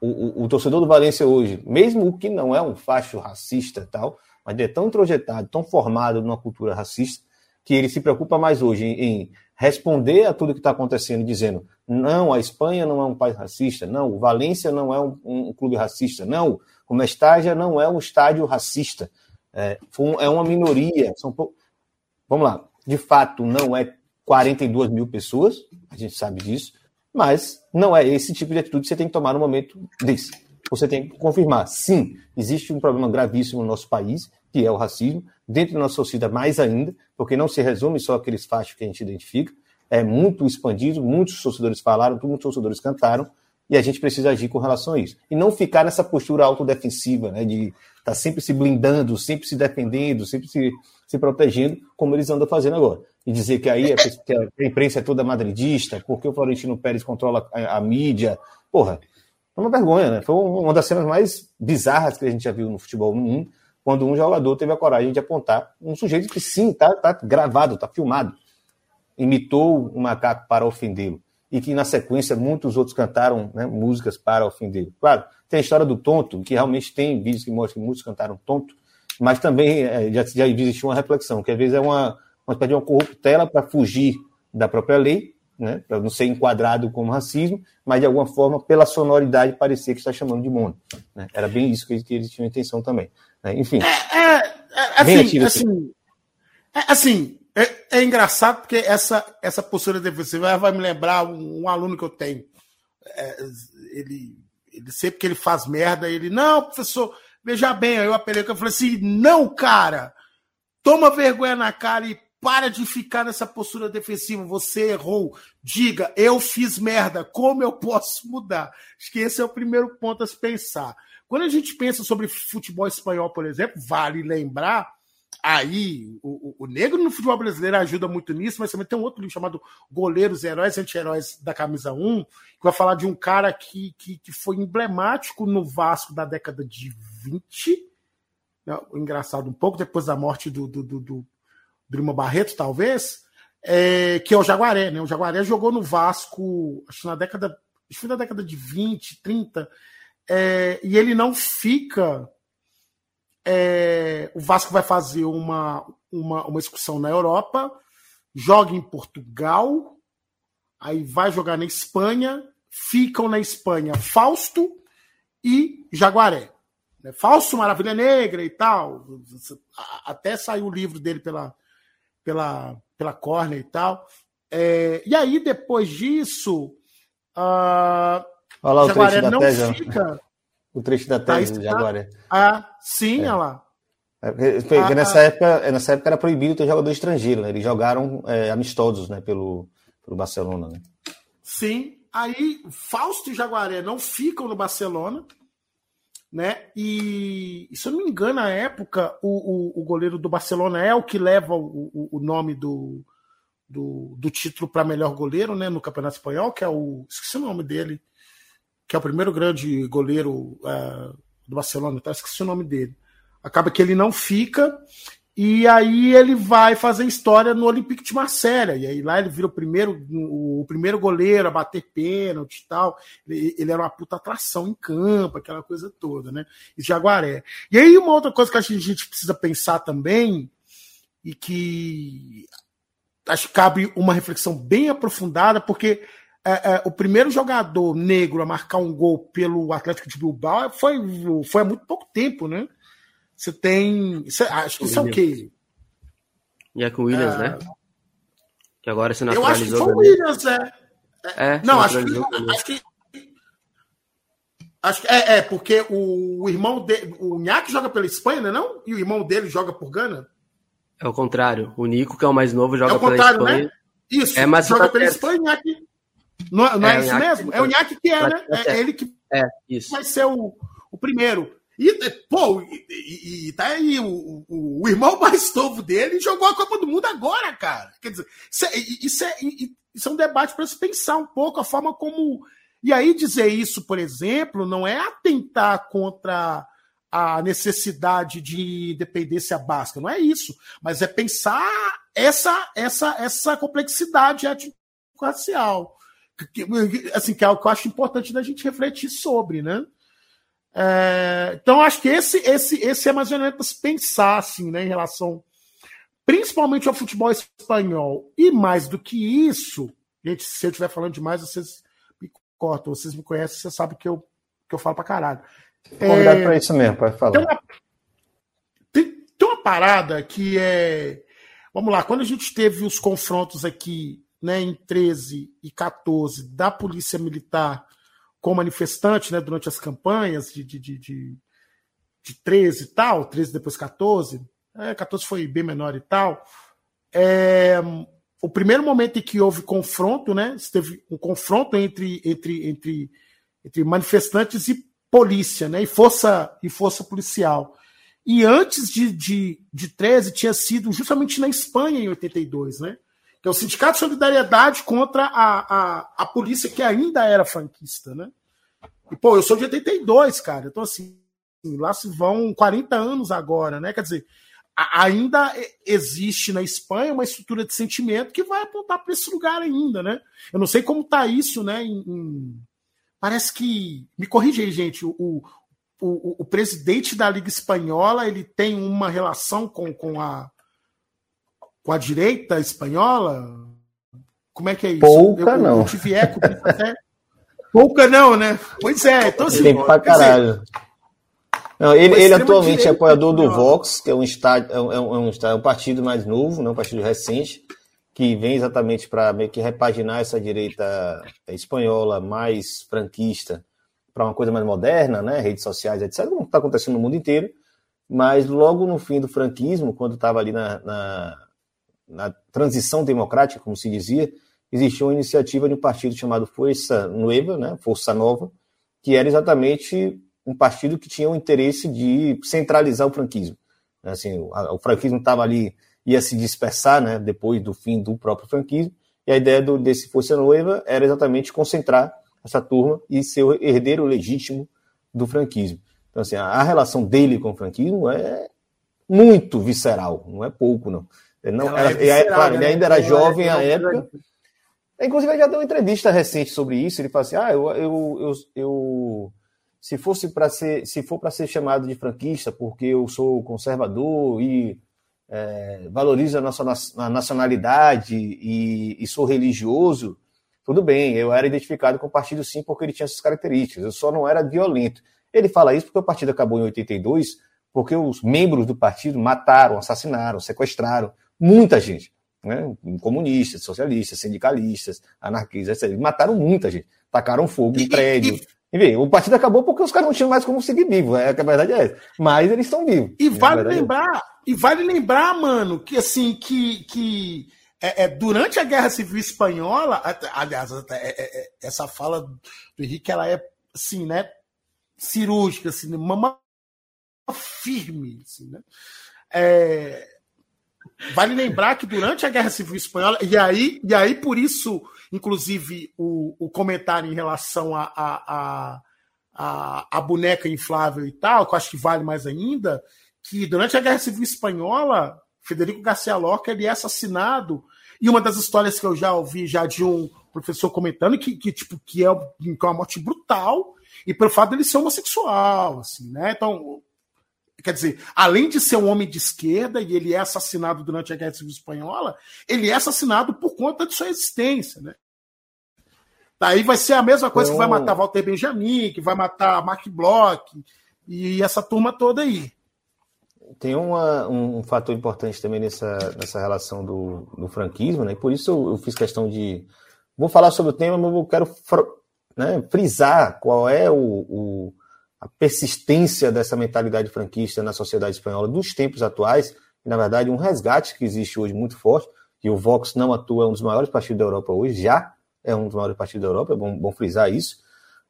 o, o, o, torcedor do Valência hoje, mesmo o que não é um facho racista tal, mas é tão introjetado, tão formado numa cultura racista, que ele se preocupa mais hoje em, em responder a tudo que está acontecendo, dizendo não, a Espanha não é um país racista, não, o Valência não é um, um clube racista, não, o Mestágia não é um estádio racista, é, é uma minoria. São Vamos lá, de fato não é 42 mil pessoas, a gente sabe disso, mas não é esse tipo de atitude que você tem que tomar no momento desse. Você tem que confirmar, sim, existe um problema gravíssimo no nosso país, que é o racismo, dentro da nossa sociedade mais ainda, porque não se resume só aqueles fachos que a gente identifica, é muito expandido, muitos torcedores falaram, muitos torcedores cantaram, e a gente precisa agir com relação a isso. E não ficar nessa postura autodefensiva, né, de estar tá sempre se blindando, sempre se defendendo, sempre se, se protegendo, como eles andam fazendo agora. E dizer que aí a, que a imprensa é toda madridista, porque o Florentino Pérez controla a, a mídia. Porra, é uma vergonha, né? Foi uma das cenas mais bizarras que a gente já viu no futebol no mundo, quando um jogador teve a coragem de apontar um sujeito que sim, tá, tá gravado, tá filmado, imitou um macaco para ofendê-lo e que na sequência muitos outros cantaram né, músicas para ofender. Claro, tem a história do tonto, que realmente tem vídeos que mostram que muitos cantaram tonto, mas também é, já, já existiu uma reflexão, que às vezes é uma, uma espécie de uma corruptela para fugir da própria lei, né, para não ser enquadrado como racismo, mas de alguma forma, pela sonoridade, parecer que está chamando de mono. Né? Era bem isso que, eles tinham intenção também. Né? Enfim. É, é, é assim, assim, é, assim é, é, engraçado porque essa, essa postura defensiva vai me lembrar um, um aluno que eu tenho. É, ele, ele sempre que ele faz merda, ele, não, professor, veja bem, aí eu apelei que eu falei assim: não, cara, toma vergonha na cara e para de ficar nessa postura defensiva. Você errou. Diga, eu fiz merda. Como eu posso mudar? Acho que esse é o primeiro ponto a se pensar. Quando a gente pensa sobre futebol espanhol, por exemplo, vale lembrar Aí, o, o, negro no futebol brasileiro ajuda muito nisso, mas também tem um outro livro chamado Goleiros, Heróis e Anti-Heróis da Camisa 1, que vai falar de um cara que, que, que foi emblemático no Vasco da década de 20. Né, engraçado, um pouco depois da morte do, do, do, do, Lima Barreto, talvez, é, que é o Jaguaré. Né? O Jaguaré jogou no Vasco, acho na década. Acho que na década de 20, 30, é, e ele não fica é, o Vasco vai fazer uma, uma, uma excursão na Europa, joga em Portugal, aí vai jogar na Espanha, ficam na Espanha Fausto e Jaguaré. Né? Fausto, Maravilha Negra e tal. Até saiu o livro dele pela, pela, pela Corner e tal. É, e aí, depois disso, uh, Jaguaré não fica o trecho da tese de Jaguaré. Ah, sim, é. olha lá. É, porque, ah, nessa, ah. época, nessa época era proibido ter jogador estrangeiro, né? Eles jogaram é, amistosos né? pelo, pelo Barcelona. Né? Sim. Aí Fausto e Jaguaré não ficam no Barcelona, né? E se eu não me engano, na época, o, o, o goleiro do Barcelona é o que leva o, o, nome do, do, do título para melhor goleiro, né? No Campeonato Espanhol, que é o. Esqueci o nome dele que é o primeiro grande goleiro é, do Barcelona, tá? esqueci o nome dele. Acaba que ele não fica, e aí ele vai fazer história no Olympique de Marselha. E aí lá ele vira o primeiro, o primeiro goleiro a bater pênalti e tal. Ele, ele, era uma puta atração em campo, aquela coisa toda, né? E Jaguaré. E aí uma outra coisa que a gente precisa pensar também e que acho que cabe uma reflexão bem aprofundada, porque é, é, o primeiro jogador negro a marcar um gol pelo Atlético de Bilbao foi, foi há muito pouco tempo, né? Você tem. Você, acho que isso é o quê? Jack Williams, é... né? Que agora se naturalizou. Eu acho que foi o Williams, é. é não, acho que, acho que, acho que. é, é, porque o, o irmão dele. O Nhaque joga pela Espanha, não é? Não? E o irmão dele joga por Gana? É o contrário. O Nico, que é o mais novo, joga é pela né? Espanha. Né? Isso, é, mas joga tá pela Espanha, Nhaque. Não, não é, é isso mesmo? É o Nhaque que é, né? É ele que é, isso. vai ser o, o primeiro. E, pô, e, e tá aí, o, o, o, irmão mais [laughs] novo dele jogou a Copa do Mundo agora, cara. Quer dizer, isso é, isso é, isso é um debate para se pensar um pouco a forma como. E aí, dizer isso, por exemplo, não é atentar contra a necessidade de independência básica, não é isso, mas é pensar essa essa essa complexidade étnico-racial, assim, que é algo que eu acho importante da gente refletir sobre, né? É, então, acho que esse, esse, esse é mais ou menos pensar assim, né, em relação principalmente ao futebol espanhol. E mais do que isso, gente, se eu estiver falando demais, vocês me cortam, vocês me conhecem, vocês sabem que eu, que eu falo para caralho. Convidado é, para isso mesmo, pode falar. Tem uma, tem, tem uma parada que é. Vamos lá, quando a gente teve os confrontos aqui né, em 13 e 14 da Polícia Militar com manifestantes né, durante as campanhas de, de, de, de, de 13 e tal, 13 depois 14, é, 14 foi bem menor e tal. É, o primeiro momento em que houve confronto, né, teve um confronto entre, entre, entre, entre manifestantes e polícia, né, e força, e força policial. E antes de, de, de 13 tinha sido justamente na Espanha em 82, né? Que é o Sindicato de Solidariedade contra a, a, a polícia que ainda era franquista, né? E, pô, eu sou de 82, cara. Então, assim, lá se vão 40 anos agora, né? Quer dizer, ainda existe na Espanha uma estrutura de sentimento que vai apontar para esse lugar ainda, né? Eu não sei como tá isso, né? Em, em... Parece que. Me corrija aí, gente. O, o, o, o, presidente da Liga Espanhola ele tem uma relação com, com a com a direita espanhola? Como é que é isso? Pouca eu, não. Eu tive eco até... Pouca não, né? Pois é. Então, assim, Tem pra caralho. Não, ele, ele atualmente é apoiador do Vox, que é um, estádio, é um, é um, é um partido mais novo, não um partido recente, que vem exatamente para meio que repaginar essa direita espanhola mais franquista para uma coisa mais moderna, né? redes sociais, etc., como está acontecendo no mundo inteiro. Mas logo no fim do franquismo, quando estava ali na, na, na transição democrática, como se dizia, existia uma iniciativa de um partido chamado Força Nova, né, Força Nova, que era exatamente um partido que tinha o interesse de centralizar o franquismo. Assim, o, o franquismo estava ali, ia se dispersar né, depois do fim do próprio franquismo, e a ideia do, desse Força Nova era exatamente concentrar essa turma e ser o herdeiro legítimo do franquismo. Então, assim, a, a relação dele com o franquismo é muito visceral, não é pouco, não. Ele não, era, é claro, ele né? ainda era jovem à época. Inclusive, ele já deu uma entrevista recente sobre isso. Ele falou assim: ah, eu, eu, eu, eu se fosse para ser, se for para ser chamado de franquista, porque eu sou conservador e é, valorizo a nossa a nacionalidade e, e, sou religioso, tudo bem, eu era identificado com o partido sim, porque ele tinha essas características, eu só não era violento. Ele fala isso porque o partido acabou em 82, porque os membros do partido mataram, assassinaram, sequestraram muita gente. Né? Comunistas, socialistas, sindicalistas, anarquistas, etc. Mataram muita gente. Tacaram fogo em prédio. Enfim, o partido acabou porque os caras não tinham mais como seguir vivo. É, a verdade é essa. Mas eles estão vivos. E vale é lembrar, e vale lembrar, mano, que assim, que, que é, é, durante a Guerra Civil Espanhola, aliás, é, é, é, essa fala do Henrique, ela é assim, né? Cirúrgica, assim, mama firme, assim, né? É, Vale lembrar que durante a Guerra Civil Espanhola, e aí, e aí por isso, inclusive, o, o comentário em relação a, a, a, a, a boneca inflável e tal, que eu acho que vale mais ainda, que durante a Guerra Civil Espanhola, Federico Garcia Lorca ele é assassinado. E uma das histórias que eu já ouvi já de um professor comentando que, que tipo que é, é uma morte brutal e pelo fato dele ser homossexual, assim, né? Então quer dizer, além de ser um homem de esquerda e ele é assassinado durante a Guerra Civil Espanhola, ele é assassinado por conta de sua existência, né? Daí vai ser a mesma coisa que vai matar Walter Benjamin, que vai matar Mark Bloch e essa turma toda aí. Tem uma, um, um, fator importante também nessa, nessa relação do, do franquismo, né? E por isso eu, eu, fiz questão de. Vou falar sobre o tema, mas eu quero né, frisar qual é o, o, a persistência dessa mentalidade franquista na sociedade espanhola dos tempos atuais, e, na verdade, um resgate que existe hoje muito forte, e o Vox não atua, é um dos maiores partidos da Europa hoje, já é um dos maiores partidos da Europa, é bom, bom frisar isso.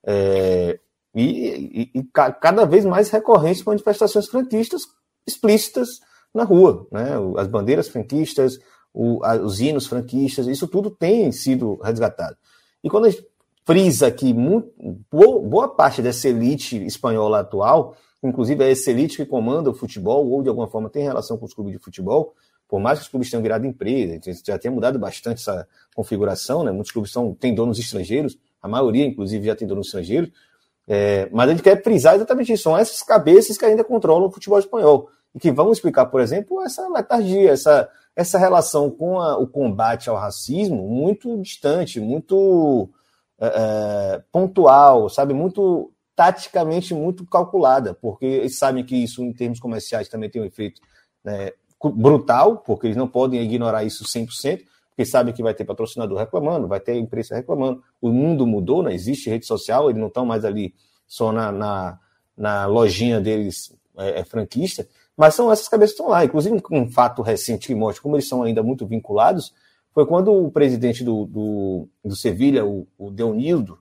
É, e, e, e, cada vez mais recorrentes manifestações franquistas explícitas na rua, né? As bandeiras franquistas, o, a, os hinos franquistas, isso tudo tem sido resgatado. E quando a gente frisa que boa, parte dessa elite espanhola atual, inclusive é essa elite que comanda o futebol, ou de alguma forma tem relação com os clubes de futebol, por mais que os clubes tenham virado empresa, já tem mudado bastante essa configuração, né? muitos clubes são, têm donos estrangeiros, a maioria, inclusive, já tem donos estrangeiros, é, mas gente quer frisar exatamente isso, são essas cabeças que ainda controlam o futebol espanhol, e que vão explicar, por exemplo, essa letargia, essa, essa relação com a, o combate ao racismo muito distante, muito é, é, pontual, sabe? Muito taticamente muito calculada, porque eles sabem que isso, em termos comerciais, também tem um efeito né, brutal, porque eles não podem ignorar isso 100%, porque sabem que vai ter patrocinador reclamando, vai ter imprensa reclamando. O mundo mudou, né? existe rede social, eles não estão mais ali só na, na, na lojinha deles é, é, franquista, mas são essas cabeças que estão lá. Inclusive, um fato recente que mostra como eles são ainda muito vinculados foi quando o presidente do, do, do Sevilha, o, o Deunildo,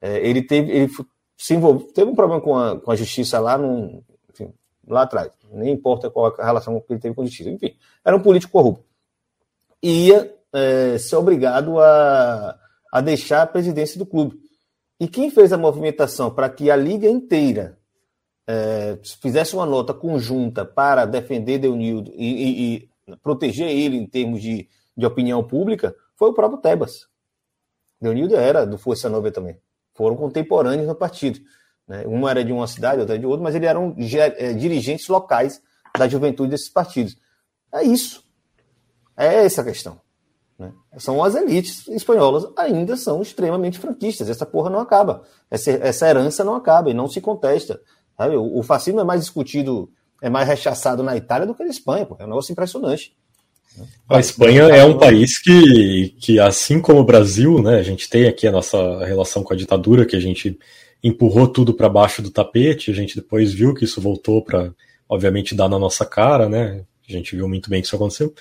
é, ele teve, ele se envolveu, teve um problema com a, com a justiça lá, num, enfim, lá atrás. Nem importa qual a relação que ele teve com a justiça. Enfim, era um político corrupto. Ia é, ser obrigado a, a deixar a presidência do clube. E quem fez a movimentação para que a liga inteira é, fizesse uma nota conjunta para defender Deunildo e, e, e proteger ele em termos de de opinião pública foi o próprio Tebas. Leonildo era do Força Nova também. Foram contemporâneos no partido. Né? Um era de uma cidade, outro era de outra, mas eles eram é, dirigentes locais da juventude desses partidos. É isso. É essa a questão. Né? São as elites espanholas, ainda são extremamente franquistas. Essa porra não acaba. Essa, essa herança não acaba e não se contesta. Sabe? O, o fascismo é mais discutido, é mais rechaçado na Itália do que na Espanha. Pô. É um negócio impressionante. A Espanha é um país que, que, assim como o Brasil, né, a gente tem aqui a nossa relação com a ditadura, que a gente empurrou tudo para baixo do tapete, a gente depois viu que isso voltou para, obviamente, dar na nossa cara, né? A gente viu muito bem que isso aconteceu.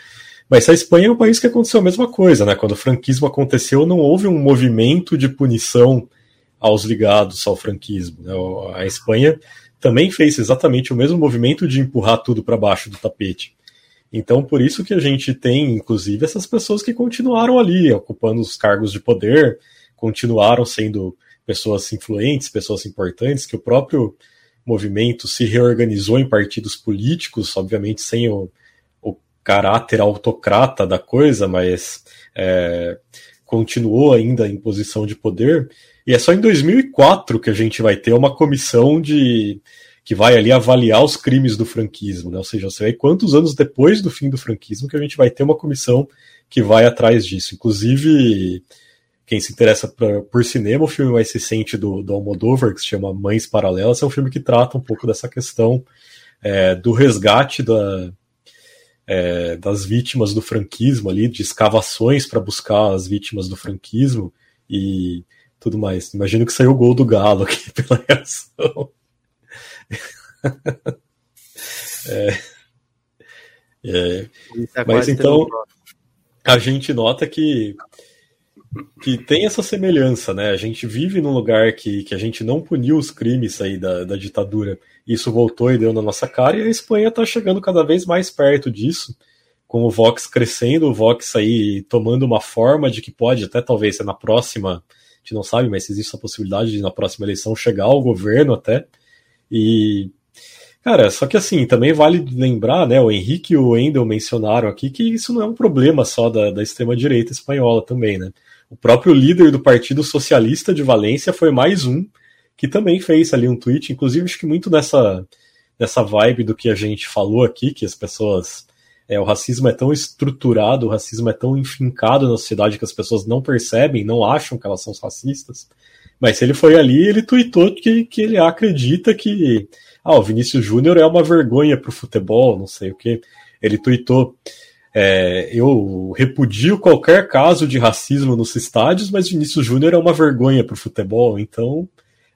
Mas a Espanha é um país que aconteceu a mesma coisa, né? Quando o franquismo aconteceu, não houve um movimento de punição aos ligados ao franquismo. Né? A Espanha também fez exatamente o mesmo movimento de empurrar tudo para baixo do tapete. Então, por isso que a gente tem, inclusive, essas pessoas que continuaram ali, ocupando os cargos de poder, continuaram sendo pessoas influentes, pessoas importantes, que o próprio movimento se reorganizou em partidos políticos, obviamente sem o, o caráter autocrata da coisa, mas é, continuou ainda em posição de poder. E é só em 2004 que a gente vai ter uma comissão de que vai ali avaliar os crimes do franquismo, né? Ou seja, você vê quantos anos depois do fim do franquismo que a gente vai ter uma comissão que vai atrás disso. Inclusive, quem se interessa pra, por cinema, o filme mais recente do, do Almodóvar, que se chama Mães Paralelas, é um filme que trata um pouco dessa questão é, do resgate da, é, das vítimas do franquismo ali, de escavações para buscar as vítimas do franquismo e tudo mais. Imagino que saiu o gol do Galo aqui [laughs] pela reação é, é, tá mas então a gente nota que que tem essa semelhança, né? A gente vive num lugar que, que a gente não puniu os crimes aí da, da ditadura. Isso voltou e deu na nossa cara, e a Espanha está chegando cada vez mais perto disso, com o Vox crescendo, o Vox aí tomando uma forma de que pode até talvez ser na próxima, a gente não sabe, mas existe a possibilidade de na próxima eleição chegar ao governo até. E Cara, só que assim, também vale lembrar, né? O Henrique e o Wendel mencionaram aqui que isso não é um problema só da, da extrema-direita espanhola também, né? O próprio líder do Partido Socialista de Valência foi mais um que também fez ali um tweet, inclusive acho que muito nessa, nessa vibe do que a gente falou aqui, que as pessoas. É, o racismo é tão estruturado, o racismo é tão enfincado na sociedade que as pessoas não percebem, não acham que elas são racistas. Mas se ele foi ali, ele tweetou que, que ele acredita que ah, o Vinícius Júnior é uma vergonha para o futebol, não sei o que. Ele tweetou é, eu repudio qualquer caso de racismo nos estádios, mas Vinícius Júnior é uma vergonha para o futebol. Então,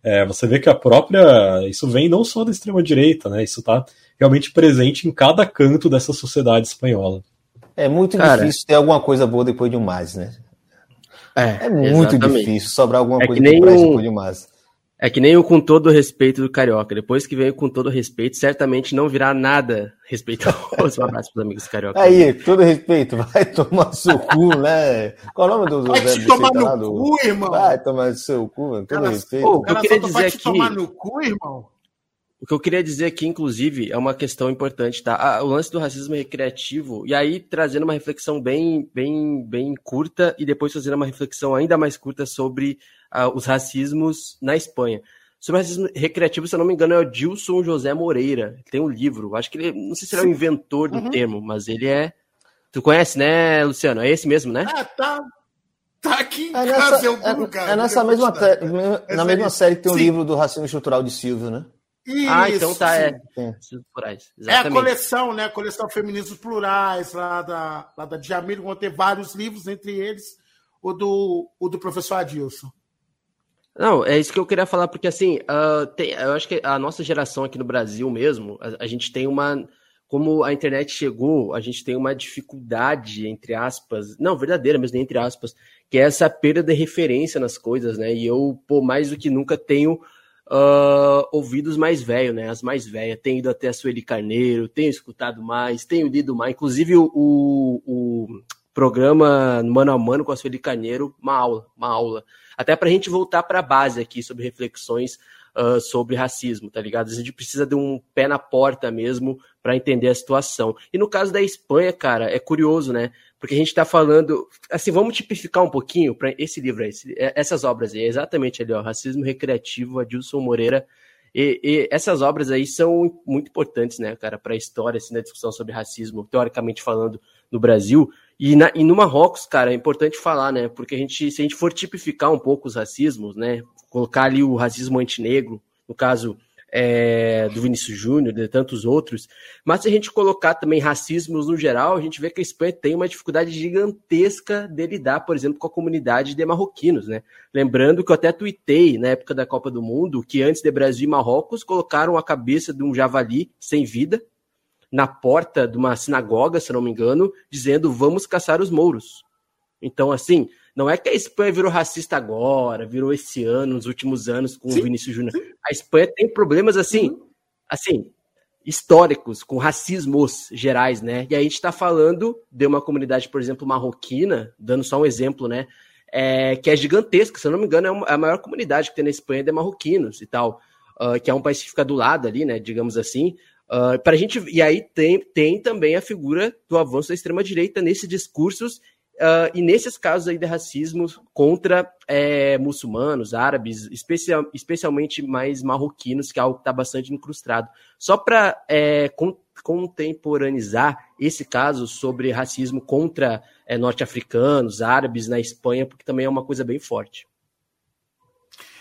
é, você vê que a própria. Isso vem não só da extrema-direita, né? Isso está realmente presente em cada canto dessa sociedade espanhola. É muito Cara, difícil ter alguma coisa boa depois de um mais, né? É, é muito exatamente. difícil sobrar alguma é coisa que, preste um... de mais. É que nem o com todo respeito do Carioca. Depois que veio com todo respeito, certamente não virá nada respeitoso. [laughs] Um abraço pros amigos Carioca. Aí, todo respeito, [laughs] vai tomar seu cu, né? Qual é o nome do Vai te tomar no cu, irmão. Vai tomar seu cu, mano. todo cara, respeito. Pô, eu queria dizer aqui... tomar no cu, irmão. O que eu queria dizer aqui, inclusive, é uma questão importante, tá? O lance do racismo recreativo, e aí trazendo uma reflexão bem, bem, bem curta, e depois fazendo uma reflexão ainda mais curta sobre uh, os racismos na Espanha. Sobre racismo recreativo, se eu não me engano, é o Dilson José Moreira. Tem um livro. Acho que ele. Não sei se ele é o inventor do uhum. termo, mas ele é. Tu conhece, né, Luciano? É esse mesmo, né? Ah, tá. Tá aqui em é casa, nessa, eu, é, cara, é nessa mesma, te, na mesma série que tem o um livro do racismo estrutural de Silvio, né? Isso, ah, então tá, é. É a coleção, né? A coleção Feminismos Plurais, lá da, lá da Djamil, vão ter vários livros, entre eles o do, o do professor Adilson. Não, é isso que eu queria falar, porque assim, uh, tem, eu acho que a nossa geração aqui no Brasil mesmo, a, a, gente tem uma. Como a internet chegou, a gente tem uma dificuldade, entre aspas, não, verdadeira, mas nem entre aspas, que é essa perda de referência nas coisas, né? E eu, pô, mais do que nunca tenho uh, ouvidos mais velhos, né? As mais velhas. Tenho ido até a Sueli Carneiro, tenho escutado mais, tenho lido mais. Inclusive o, o, programa Mano a Mano com a Sueli Carneiro, uma aula, uma aula até para a gente voltar para a base aqui sobre reflexões uh, sobre racismo, tá ligado? A gente precisa de um pé na porta mesmo para entender a situação. E no caso da Espanha, cara, é curioso, né? Porque a gente está falando, assim, vamos tipificar um pouquinho para esse livro aí, é, essas obras aí, é exatamente ali, ó, Racismo Recreativo, Adilson Moreira. E, e, essas obras aí são muito importantes, né, cara, para a história, assim, da discussão sobre racismo, teoricamente falando, no Brasil. E, na, e no Marrocos, cara, é importante falar, né? Porque a gente, se a gente for tipificar um pouco os racismos, né? Colocar ali o racismo antinegro, no caso é, do Vinícius Júnior, de tantos outros, mas se a gente colocar também racismos no geral, a gente vê que a Espanha tem uma dificuldade gigantesca de lidar, por exemplo, com a comunidade de marroquinos, né? Lembrando que eu até tuitei na época da Copa do Mundo que antes de Brasil e Marrocos colocaram a cabeça de um javali sem vida, na porta de uma sinagoga, se não me engano, dizendo vamos caçar os mouros. Então, assim, não é que a Espanha virou racista agora, virou esse ano, nos últimos anos, com sim, o Vinícius Júnior. A Espanha tem problemas assim, uhum. assim, históricos, com racismos gerais, né? E a gente está falando de uma comunidade, por exemplo, marroquina, dando só um exemplo, né? É, que é gigantesca, se eu não me engano, é a maior comunidade que tem na Espanha de marroquinos e tal, uh, que é um país que fica do lado ali, né? Digamos assim. Uh, pra gente, e aí tem, tem também a figura do avanço da extrema-direita nesses discursos uh, e nesses casos aí de racismo contra é, muçulmanos, árabes, especial, especialmente mais marroquinos, que é algo que está bastante incrustado. Só para é, contemporaneizar esse caso sobre racismo contra é, norte-africanos, árabes na Espanha, porque também é uma coisa bem forte.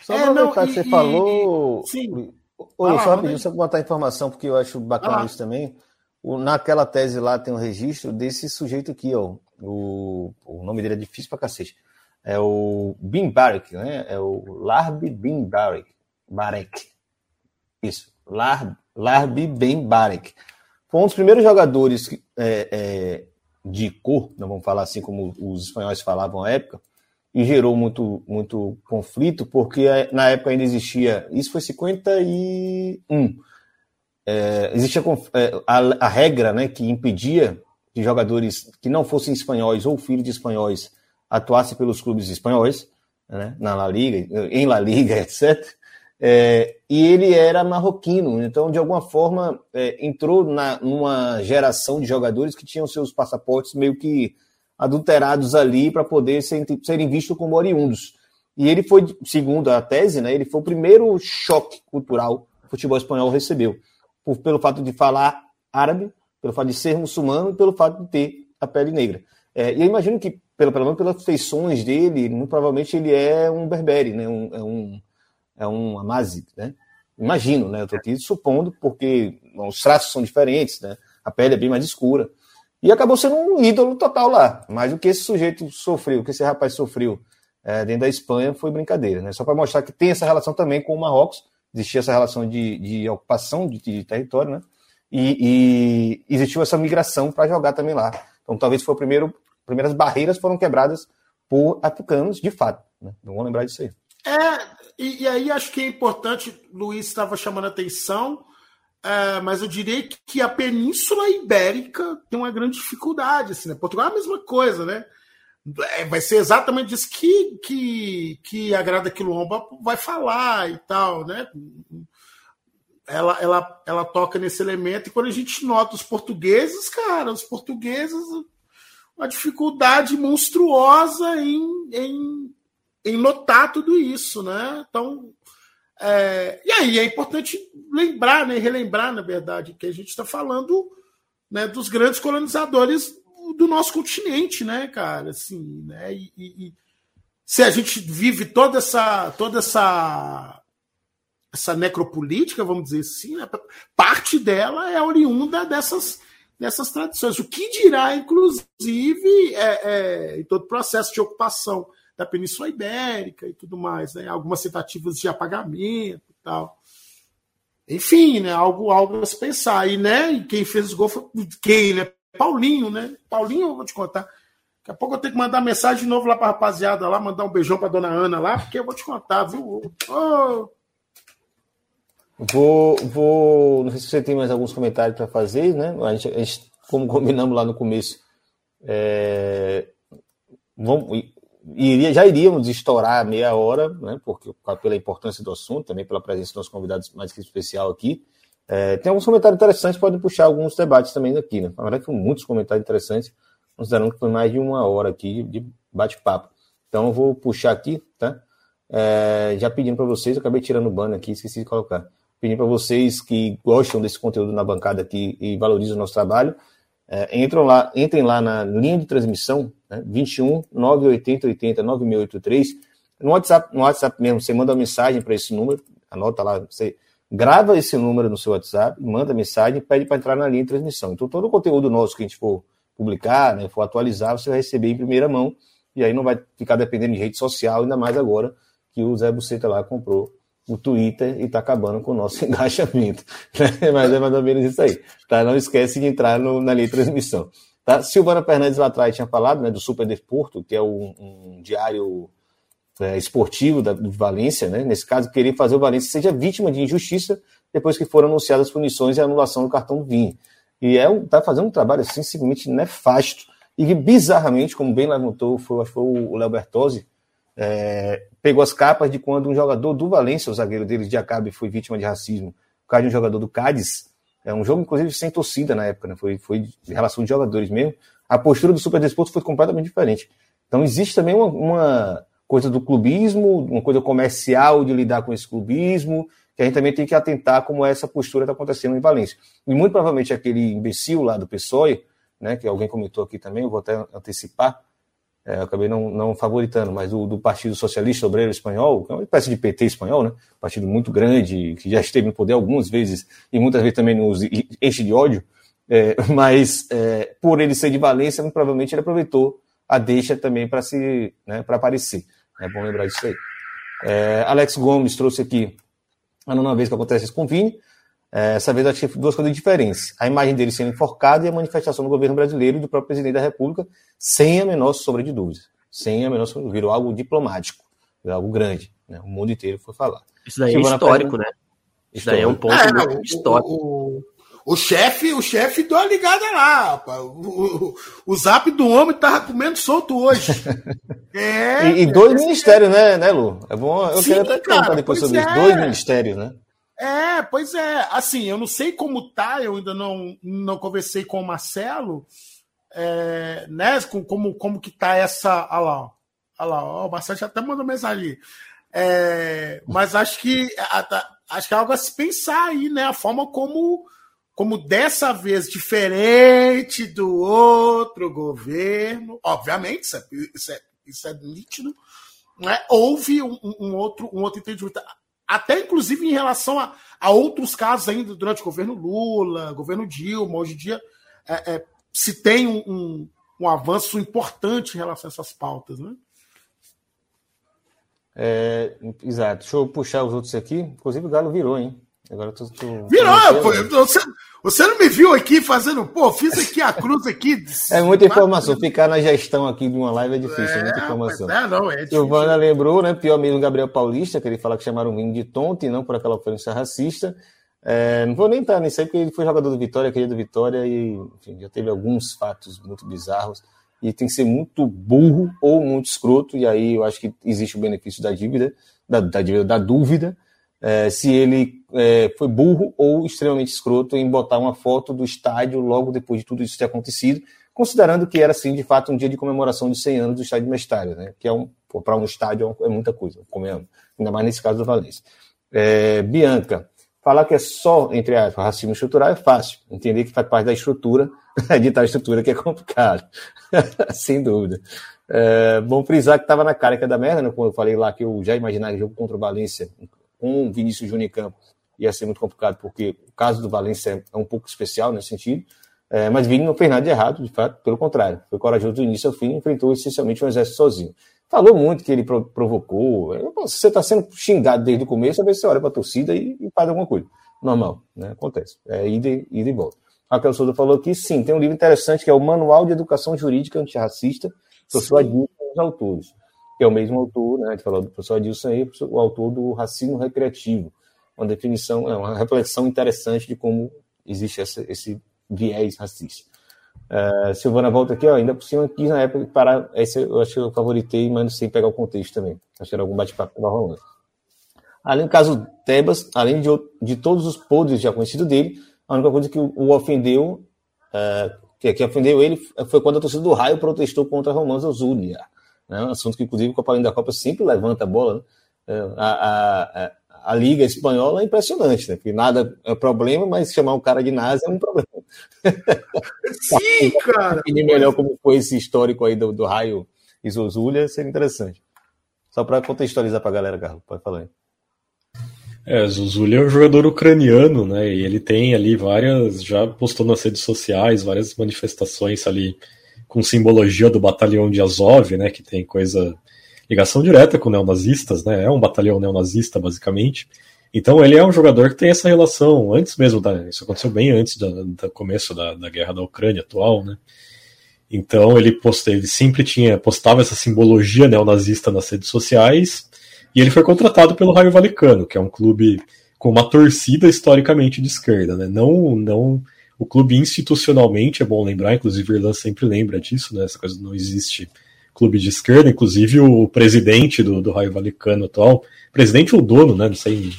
Só é, para que você e, falou. Sim Oi, ah, só rapidinho, só botar informação, porque eu acho bacana ah. isso também. O, naquela tese lá tem um registro desse sujeito aqui, ó. O, o nome dele é difícil pra cacete. É o Bin né? É o Larbi Bin Barek. Isso. Larb, Larbi Ben Barek. Foi um dos primeiros jogadores é, é, de cor, não vamos falar assim como os espanhóis falavam à época, e gerou muito, muito conflito, porque eh, na época ainda existia. Isso foi 51. É, existia eh, a, a, regra né, que impedia que jogadores que não fossem espanhóis ou filhos de espanhóis atuassem pelos clubes espanhóis, né, na La Liga, em La Liga, [laughs] etc. É, e ele era marroquino, então de alguma forma é, entrou na, numa geração de jogadores que tinham seus passaportes meio que adulterados ali para poder serem vistos como oriundos. E ele foi, segundo a tese, né, ele foi o primeiro choque cultural que o futebol espanhol recebeu. por, pelo fato de falar árabe, pelo fato de ser muçulmano e pelo fato de ter a pele negra. É, e eu imagino que, pelo, pelo menos pelas feições dele, muito provavelmente ele é um berbere, né? Um, é um, é um amazigh, né? Imagino, né? Eu estou aqui supondo, porque bom, os traços são diferentes, né? A pele é bem mais escura. E acabou sendo um ídolo total lá. Mas o que esse sujeito sofreu, o que esse rapaz sofreu é, dentro da Espanha foi brincadeira, né? Só para mostrar que tem essa relação também com o Marrocos, existia essa relação de, de ocupação de, de território, né? E, e, existiu essa migração para jogar também lá. Então talvez foi o primeiro, primeiras barreiras foram quebradas por africanos, de fato. Né? Não vou lembrar disso aí. É, e, e, aí acho que é importante, Luiz estava chamando a atenção, é, mas eu diria que a Península Ibérica tem uma grande dificuldade. Assim, né? Portugal é a mesma coisa, né? É, vai ser exatamente isso que, que, que a Grada Quilomba vai falar e tal, né? Ela, ela, ela toca nesse elemento, e quando a gente nota os portugueses, cara, os portugueses, uma dificuldade monstruosa em, em em notar tudo isso, né? Então, é, e aí é importante lembrar, né, relembrar, na verdade, que a gente está falando né, dos grandes colonizadores do nosso continente, né, cara? Assim, né? E, e, e, se a gente vive toda essa toda essa essa necropolítica, vamos dizer assim, né, parte dela é oriunda dessas dessas tradições. O que dirá, inclusive, é, é, em todo processo de ocupação da Península Ibérica e tudo mais, né? Algumas tentativas de apagamento e tal. Enfim, né? Algo, algo a se pensar. E, né? Quem fez os gols foi quem, né? Paulinho, né? Paulinho, eu vou te contar. Daqui a pouco eu tenho que mandar mensagem de novo lá pra rapaziada lá, mandar um beijão pra dona Ana lá, porque eu vou te contar, viu? Oh. Vou, vou. Não sei se você tem mais alguns comentários para fazer, né? A gente, a gente, como combinamos lá no começo, é, vamos, iria, já iríamos estourar meia hora, né, porque, pela importância do assunto, também pela presença dos nossos convidados mais que especial aqui. É, tem alguns comentários interessantes, podem puxar alguns debates também daqui, né? Na verdade, foram muitos comentários interessantes, considerando que foi mais de uma hora aqui de bate-papo. Então, eu vou puxar aqui, tá? É, já pedindo para vocês, acabei tirando o banner aqui, esqueci de colocar. Pedindo para vocês que gostam desse conteúdo na bancada aqui e valorizam o nosso trabalho, é, entram lá, entrem lá na linha de transmissão, né, 21 980 80 9683. No WhatsApp, no WhatsApp mesmo, você manda uma mensagem para esse número, anota lá, você grava esse número no seu WhatsApp, manda mensagem e pede para entrar na linha de transmissão. Então, todo o conteúdo nosso que a gente for publicar, né, for atualizar, você vai receber em primeira mão, e aí não vai ficar dependendo de rede social, ainda mais agora que o Zé Buceta lá comprou o Twitter e está acabando com o nosso [laughs] engajamento. Né? Mas é mais ou menos isso aí. Tá? Não esquece de entrar no, na linha de transmissão. Tá? Silvana Fernandes lá atrás tinha falado né, do Super Desporto, que é um, um diário é, esportivo da, de Valência. Né? Nesse caso, querer fazer o Valência seja vítima de injustiça depois que foram anunciadas as punições e anulação do cartão do vinho. E é está fazendo um trabalho assim, simplesmente nefasto. E que, bizarramente, como bem levantou, foi, foi o Léo Bertozzi, é, pegou as capas de quando um jogador do Valência, o zagueiro deles, de Acabe, foi vítima de racismo, por causa de um jogador do Cádiz. É um jogo, inclusive, sem torcida na época, né? Foi, foi de relação de jogadores mesmo. A postura do Super Desporto foi completamente diferente. Então, existe também uma, uma coisa do clubismo, uma coisa comercial de lidar com esse clubismo, que a gente também tem que atentar como essa postura está acontecendo em Valência. E muito provavelmente aquele imbecil lá do PSOE, né, que alguém comentou aqui também, eu vou até antecipar, é, acabei não, não favoritando, mas o do Partido Socialista Obreiro Espanhol, que é uma espécie de PT espanhol, né? partido muito grande, que já esteve no poder algumas vezes e muitas vezes também nos enche de ódio, é, [laughs] mas é, por ele ser de Valência, provavelmente ele aproveitou a deixa também para se né, para aparecer. É bom lembrar disso aí. É, Alex Gomes trouxe aqui a nona vez que acontece com o Vini. Essa vez eu achei duas coisas diferentes. A imagem dele sendo enforcado e a manifestação do governo brasileiro e do próprio presidente da República, sem a menor sombra de dúvidas. Sem a menor sombra, virou algo diplomático, virou algo grande. Né? O mundo inteiro foi falar. Isso daí é histórico, né? Isso daí é um ponto é, histórico. O, o, o, chefe, o chefe deu a ligada lá. O, o, o zap do homem tava comendo solto hoje. [laughs] É, e, e dois é, ministérios, né, né, Lu? É bom. Eu Sim, quero até contar depois sobre é. isso. Dois ministérios, né? É, pois é. Assim, eu não sei como tá, eu ainda não, não conversei com o Marcelo, é, né? Com, como, como que tá essa. Olha lá, olha lá, ó, o Marcelo já até mandou mensagem ali. É, mas acho que, acho que é algo a se pensar aí, né? A forma como como dessa vez, diferente do outro governo, obviamente, isso é, isso é, isso é nítido, né? houve um, um, outro, um outro entendimento, até inclusive em relação a, a outros casos ainda durante o governo Lula, governo Dilma, hoje em dia é, é, se tem um, um, um, avanço importante em relação a essas pautas. Né? É, exato. Deixa eu puxar os outros aqui. Inclusive o Galo virou, hein? Agora tô, tô... Virou! Você, você não me viu aqui fazendo. Pô, fiz aqui a cruz aqui. [laughs] É muita informação. Ficar na gestão aqui de uma live é difícil, é, é muita informação. É, não, é Silvana lembrou, né? Pior mesmo Gabriel Paulista, que ele fala que chamaram o Vini de tonto e não por aquela ofensa racista. É, não vou nem estar nisso aí, porque ele foi jogador do Vitória, querido do Vitória, e enfim, já teve alguns fatos muito bizarros. E tem que ser muito burro ou muito escroto, e aí eu acho que existe o benefício da dívida, da, da dívida, da dúvida, é, se ele é, foi burro ou extremamente escroto em botar uma foto do estádio logo depois de tudo isso ter acontecido, considerando que era, sim, de fato, um dia de comemoração de 100 anos do estádio Mestário, né? que é um, para um estádio é muita coisa, ainda mais nesse caso do Valência. É, Bianca, falar que é só, entre aspas, racismo estrutural é fácil, entender que faz parte da estrutura, [laughs] de tal estrutura que é complicado, [laughs] sem dúvida. É, bom frisar que estava na que é da merda, né? Quando eu falei lá que eu já imaginava o jogo contra o Valência com o Vinícius Júnior em campo ia ser muito complicado, porque o caso do Valência é um pouco especial nesse sentido. É, mas Vini não fez nada de errado, de fato, pelo contrário. Foi corajoso do início ao fim, enfrentou essencialmente um exército sozinho. Falou muito que ele provocou. Você está sendo xingado desde o começo, às vezes você olha para a torcida e, e, faz alguma coisa. Normal, né? Acontece. É ida, ida e volta. Raquel Souza falou aqui, sim, tem um livro interessante que é o Manual de Educação Jurídica Antirracista, professor Adilson e os autores que é o mesmo autor, né? A gente falou do professor Adilson aí, o autor do racismo recreativo. Uma definição, é uma reflexão interessante de como existe essa, esse viés racista. Uh, Silvana volta aqui, ó, ainda por cima quis na época parar, esse eu acho que eu favoritei, mas sem pegar o contexto também. Acho que era algum bate-papo que estava rolando. Além do caso Tebas, além de, de todos os podres já conhecidos dele, a única coisa que o, o ofendeu, uh, que, que ofendeu ele, foi quando a torcida do Raio protestou contra Romanzo Zulia. Né? Um assunto que, inclusive, o Copa da Copa sempre levanta a bola. Né? É, a, a, a, a, Liga Espanhola é impressionante, né? Porque nada é problema, mas chamar um cara de nazi é um problema. [laughs] Sim, cara! Definir melhor como foi esse histórico aí do, do raio Isozulha seria interessante. Só para contextualizar para a galera, Carlos, pode falar aí. É, é um jogador ucraniano, né? E ele tem ali várias, já postou nas redes sociais, várias manifestações ali com simbologia do batalhão de Azov, né, que tem coisa ligação direta com neonazistas, né? É um batalhão neonazista basicamente. Então ele é um jogador que tem essa relação antes mesmo da, isso aconteceu bem antes do, começo da, da, guerra da Ucrânia atual, né? Então ele posta, ele sempre tinha postava essa simbologia neonazista nas redes sociais e ele foi contratado pelo Raio Valecano, que é um clube com uma torcida historicamente de esquerda, né? Não não o clube institucionalmente, é bom lembrar, inclusive o Irlan sempre lembra disso, né? Essa coisa não existe clube de esquerda, inclusive o presidente do, do Raio Valecano atual, presidente ou dono, né? Não sei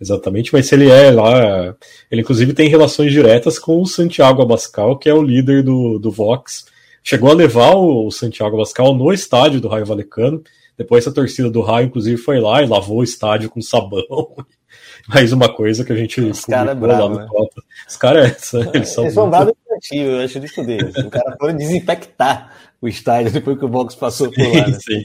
exatamente, mas se ele é lá, ele inclusive tem relações diretas com o Santiago Abascal, que é o líder do, do Vox. Chegou a levar o Santiago Abascal no estádio do Raio Valecano. Depois a torcida do Raio, inclusive, foi lá e lavou o estádio com sabão [laughs] mais uma coisa que a gente Os caras é bravo, né? Os caras, é, eles são. Eles são bravos criativos, eu acho isso deles. O cara foi desinfectar o estádio depois que o Vox passou por lá. Né? Sim,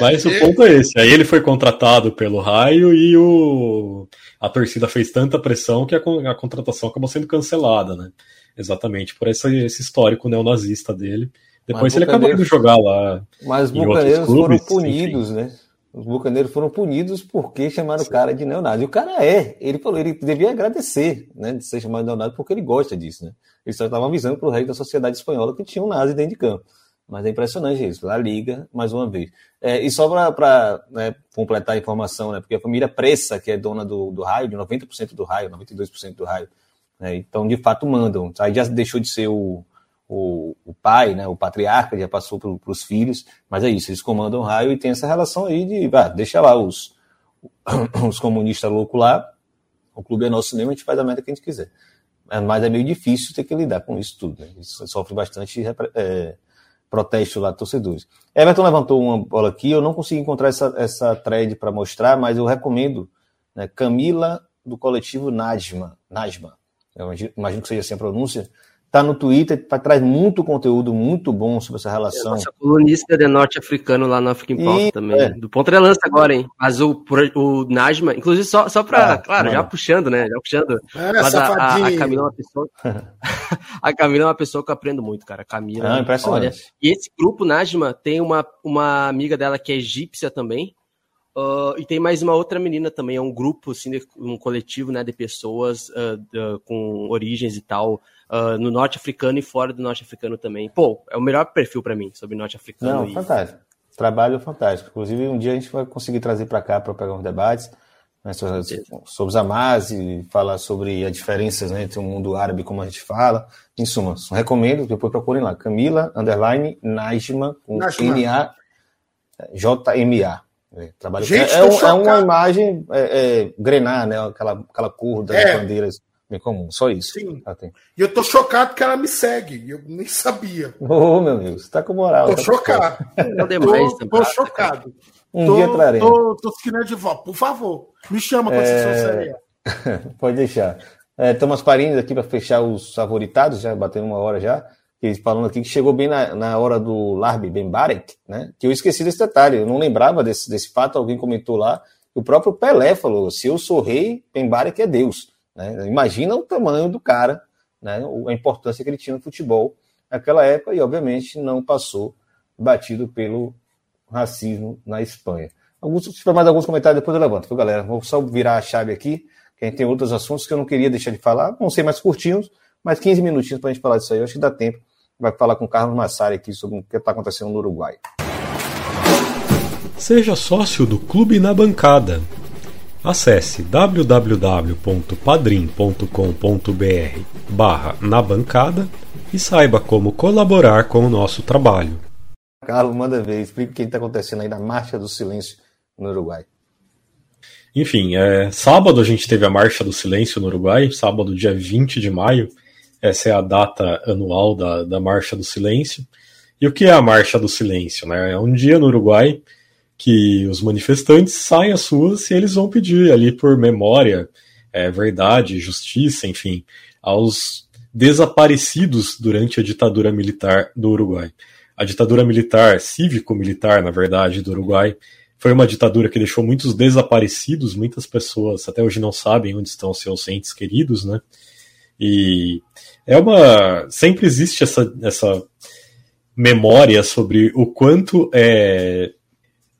Mas o ponto é esse. Aí ele foi contratado pelo Raio e o... a torcida fez tanta pressão que a, a contratação acabou sendo cancelada, né? Exatamente, por esse, esse histórico neonazista dele. Depois ele acabou de jogar lá. Mas os bucaneiros foram punidos, enfim. né? Os bucaneiros foram punidos porque chamaram Sim. o cara de neonazi. E o cara é, ele falou, ele devia agradecer, né, de ser chamado de neonazi porque ele gosta disso, né? Eles só estavam avisando para o resto da sociedade espanhola que tinha um nazi dentro de campo. Mas é impressionante isso, a Liga, mais uma vez. É, e só para né, completar a informação, né, porque a família Pressa, que é dona do, do raio, de 90% do raio, 92% do raio, né, então de fato mandam. Aí já deixou de ser o, o, o pai, né, o patriarca já passou para os filhos, mas é isso, eles comandam o raio e tem essa relação aí de, ah, deixa lá os, [coughs] os comunistas loucos lá, o clube é nosso mesmo, a gente faz a merda que a gente quiser. É, mas é meio difícil ter que lidar com isso tudo, né? Isso sofre bastante é, protesto lá de torcedores. Everton levantou uma bola aqui, eu não consegui encontrar essa, essa thread para mostrar, mas eu recomendo né, Camila, do coletivo Najma, Najma eu imagino que seja assim a pronúncia, Tá no Twitter, traz muito conteúdo muito bom sobre essa relação. Nossa colunista de norte-africano lá no African Post também. É. Do ponto de lança agora, hein? Mas o, o Najma, inclusive só, só pra, ah, claro, já puxando, né? Já puxando. É, mas a, a, a, Camila é uma pessoa. [laughs] a Camila é uma pessoa que eu aprendo muito, cara. Camila. Ah, impressionante. Olha, e esse grupo Najma tem uma, uma amiga dela que é egípcia também. Uh, e tem mais uma outra menina também, é um grupo, assim, um coletivo, né, de pessoas uh, uh, com origens e tal, no norte africano e fora do norte africano também. Pô, é o melhor perfil para mim sobre norte africano. Não, e... fantástico. Trabalho fantástico. Inclusive, um dia a gente vai conseguir trazer para cá para pegar uns debates né, sobre, sobre os Hamas e falar sobre as diferenças né, entre o mundo árabe, como a gente fala. Em suma, recomendo, depois procurem lá. Camila, underline, Najma, com N-A-J-M-A. É, trabalho Gente, é, é, é, uma imagem é, é, grenar, né? Aquela, aquela cor das é. bandeiras bem comum, só isso. Sim. E eu tô chocado que ela me segue, eu nem sabia. Ô, oh, meu Deus, você tá com moral. Tô tá chocado. tô, tô, tô chocado. Um tô, dia traremos. Tô, tô seguindo de volta, por favor, me chama quando é... [laughs] Pode deixar. É, Thomas Parines aqui para fechar os favoritados, já batendo uma hora já falando aqui que chegou bem na, na hora do Larbi Ben Barek, né? Que eu esqueci desse detalhe, eu não lembrava desse, desse fato, alguém comentou lá. O próprio Pelé falou: se eu sou rei, Ben Barek é Deus. Né? Imagina o tamanho do cara, né? a importância que ele tinha no futebol naquela época, e obviamente não passou batido pelo racismo na Espanha. Alguns, se tiver mais alguns comentários, depois eu levanto, viu, galera? Vou só virar a chave aqui, que a gente tem outros assuntos que eu não queria deixar de falar, vão ser mais curtinhos, mas 15 minutinhos para a gente falar disso aí, eu acho que dá tempo vai falar com o Carlos Massari aqui sobre o que está acontecendo no Uruguai. Seja sócio do Clube na Bancada. Acesse www.padrim.com.br barra na bancada e saiba como colaborar com o nosso trabalho. Carlos, manda ver, explica o que está acontecendo aí na Marcha do Silêncio no Uruguai. Enfim, é, sábado a gente teve a Marcha do Silêncio no Uruguai, sábado, dia 20 de maio, essa é a data anual da, da Marcha do Silêncio. E o que é a Marcha do Silêncio? Né? É um dia no Uruguai que os manifestantes saem às ruas e eles vão pedir ali por memória, é, verdade, justiça, enfim, aos desaparecidos durante a ditadura militar do Uruguai. A ditadura militar, cívico-militar, na verdade, do Uruguai, foi uma ditadura que deixou muitos desaparecidos, muitas pessoas até hoje não sabem onde estão seus entes queridos, né? E é uma. Sempre existe essa, essa memória sobre o quanto é,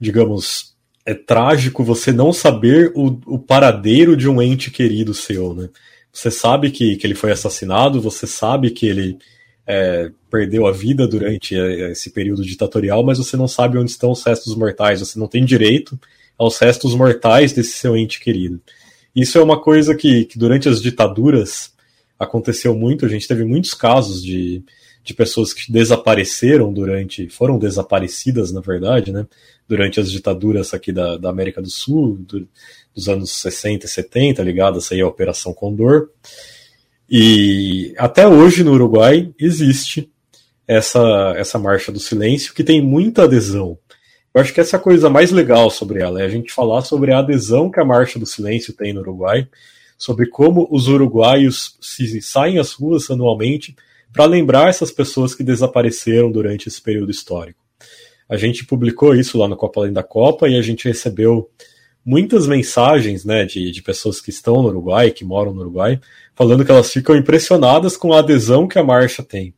digamos, é trágico você não saber o, o paradeiro de um ente querido seu, né? Você sabe que, que ele foi assassinado, você sabe que ele é, perdeu a vida durante é, esse período ditatorial, mas você não sabe onde estão os restos mortais, você não tem direito aos restos mortais desse seu ente querido. Isso é uma coisa que, que durante as ditaduras aconteceu muito, a gente teve muitos casos de, de pessoas que desapareceram durante, foram desaparecidas, na verdade, né, durante as ditaduras aqui da, da América do Sul, do, dos anos 60 e 70, ligadas aí à Operação Condor. E até hoje no Uruguai existe essa, essa marcha do silêncio que tem muita adesão. Eu acho que essa é a coisa mais legal sobre ela, é a gente falar sobre a adesão que a marcha do silêncio tem no Uruguai, sobre como os uruguaios se saem às ruas anualmente para lembrar essas pessoas que desapareceram durante esse período histórico. A gente publicou isso lá no Copa Além da Copa e a gente recebeu muitas mensagens né, de, de pessoas que estão no Uruguai, que moram no Uruguai, falando que elas ficam impressionadas com a adesão que a marcha tem.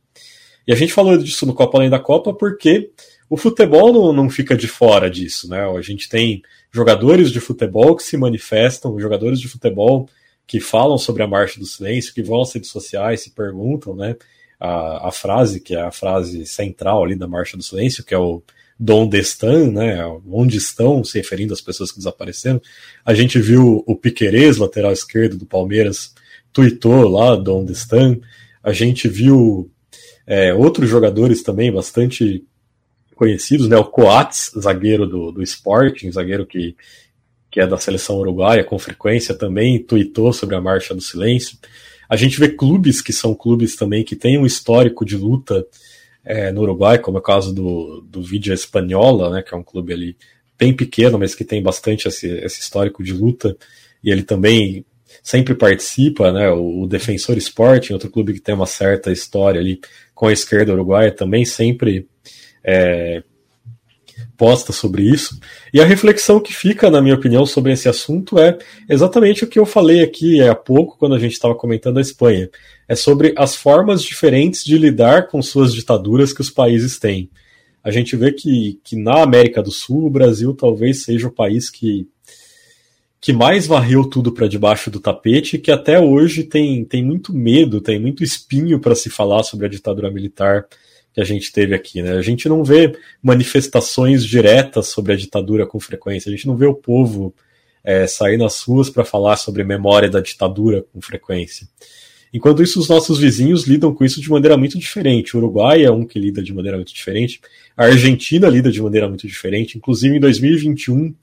E a gente falou disso no Copa Além da Copa porque o futebol não, não fica de fora disso. Né? A gente tem jogadores de futebol que se manifestam, jogadores de futebol que falam sobre a marcha do silêncio, que vão às redes sociais, se perguntam, né? A, a frase, que é a frase central ali da marcha do silêncio, que é o Donde estão, né? Onde estão, se referindo às pessoas que desapareceram. A gente viu o Piquerez, lateral esquerdo do Palmeiras, tweetou lá Donde estão. A gente viu é, outros jogadores também bastante conhecidos, né? O Coates, zagueiro do, do Sporting, zagueiro que que é da seleção uruguaia, com frequência também tweetou sobre a Marcha do Silêncio. A gente vê clubes que são clubes também que têm um histórico de luta é, no Uruguai, como é o caso do, do Vidia Espanhola, né, que é um clube ali bem pequeno, mas que tem bastante esse, esse histórico de luta, e ele também sempre participa, né? O, Defensor Sporting, outro clube que tem uma certa história ali com a esquerda uruguaia, também sempre é, posta sobre isso. E a reflexão que fica, na minha opinião, sobre esse assunto é exatamente o que eu falei aqui há pouco, quando a gente estava comentando a Espanha. É sobre as formas diferentes de lidar com suas ditaduras que os países têm. A gente vê que, que na América do Sul, o Brasil talvez seja o país que, que mais varreu tudo para debaixo do tapete, que até hoje tem, tem muito medo, tem muito espinho para se falar sobre a ditadura militar que a gente teve aqui. Né? A gente não vê manifestações diretas sobre a ditadura com frequência, a gente não vê o povo é, sair nas ruas para falar sobre memória da ditadura com frequência. Enquanto isso, os nossos vizinhos lidam com isso de maneira muito diferente. O Uruguai é um que lida de maneira muito diferente, a Argentina lida de maneira muito diferente. Inclusive, em 2021,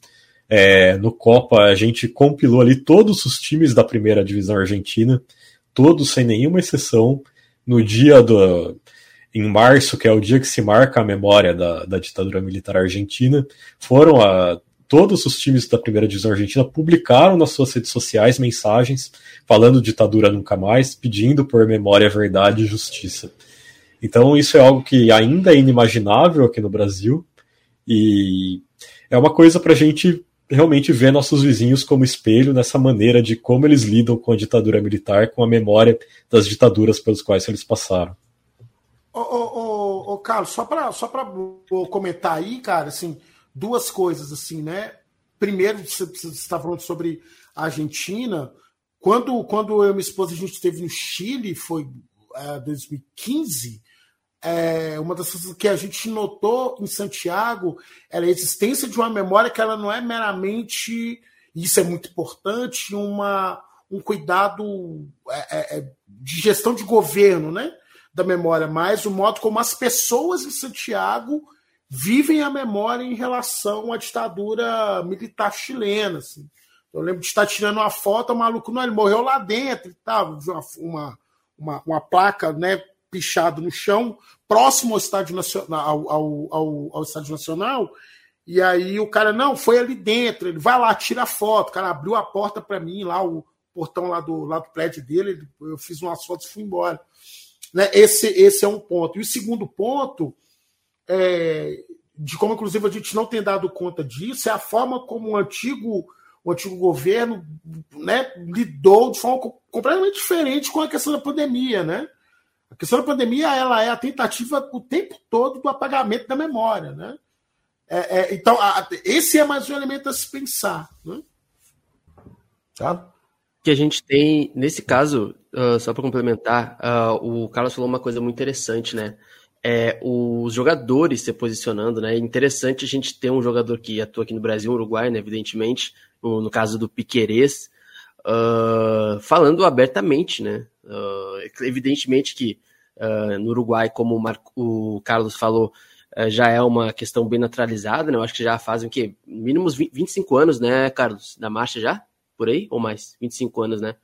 é, no Copa, a gente compilou ali todos os times da primeira divisão argentina, todos sem nenhuma exceção, no dia do, em março, que é o dia que se marca a memória da, da ditadura militar argentina, foram a. Todos os times da primeira divisão argentina publicaram nas suas redes sociais mensagens falando ditadura nunca mais, pedindo por memória, verdade e justiça. Então, isso é algo que ainda é inimaginável aqui no Brasil e é uma coisa para a gente realmente ver nossos vizinhos como espelho nessa maneira de como eles lidam com a ditadura militar, com a memória das ditaduras pelas quais eles passaram. Ô, ô, ô, ô Carlos, só para só comentar aí, cara, assim, duas coisas, assim, né? Primeiro, você está falando sobre a Argentina. Quando, quando eu e minha esposa a gente esteve no Chile, foi é, 2015, é, uma das coisas que a gente notou em Santiago era a existência de uma memória que ela não é meramente, isso é muito importante, uma, um cuidado é, é, de gestão de governo, né? Da memória, mas o modo como as pessoas em Santiago vivem a memória em relação à ditadura militar chilena. Assim. Eu lembro de estar tirando uma foto, o maluco não, ele morreu lá dentro e tal, uma, uma, uma placa né, pichada no chão, próximo ao Estádio Nacional, ao, ao, ao, ao Estádio Nacional, e aí o cara, não, foi ali dentro, ele vai lá, tira a foto, o cara abriu a porta para mim, lá o portão lá do, lá do prédio dele, eu fiz umas fotos e fui embora. Né? Esse, esse é um ponto. E o segundo ponto, é, de como inclusive a gente não tem dado conta disso, é a forma como o antigo, o antigo governo né, lidou de forma completamente diferente com a questão da pandemia. Né? A questão da pandemia ela é a tentativa o tempo todo do apagamento da memória. Né? É, é, então, a, esse é mais um elemento a se pensar. Né? Tá? Que a gente tem, nesse caso, uh, só para complementar, uh, o Carlos falou uma coisa muito interessante, né? É, os jogadores se posicionando, né? É interessante a gente ter um jogador que atua aqui no Brasil, Uruguai, né? Evidentemente, no, no caso do Piquerez, uh, falando abertamente, né? evidentemente que no Uruguai, como o, Marco, o Carlos falou, já é uma questão bem naturalizada, né? Eu acho que já fazem o quê? Mínimos 20, 25 anos, né, Carlos? Da marcha já? Por aí? Ou mais? 25 anos, né?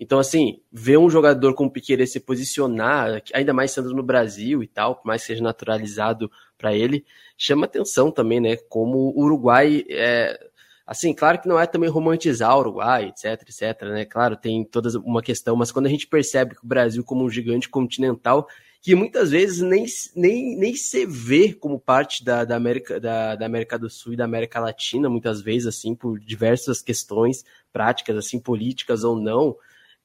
Então, assim, ver um jogador como o Piqueires se posicionar, ainda mais sendo no Brasil e tal, por mais que seja naturalizado para ele, chama atenção também, né? Como o Uruguai é. Assim, claro que não é também romantizar o Uruguai, etc, etc, né? Claro, tem toda uma questão, mas quando a gente percebe que o Brasil, como um gigante continental, que muitas vezes nem, nem, nem se vê como parte da, da, América, da, da América do Sul e da América Latina, muitas vezes, assim, por diversas questões práticas, assim, políticas ou não,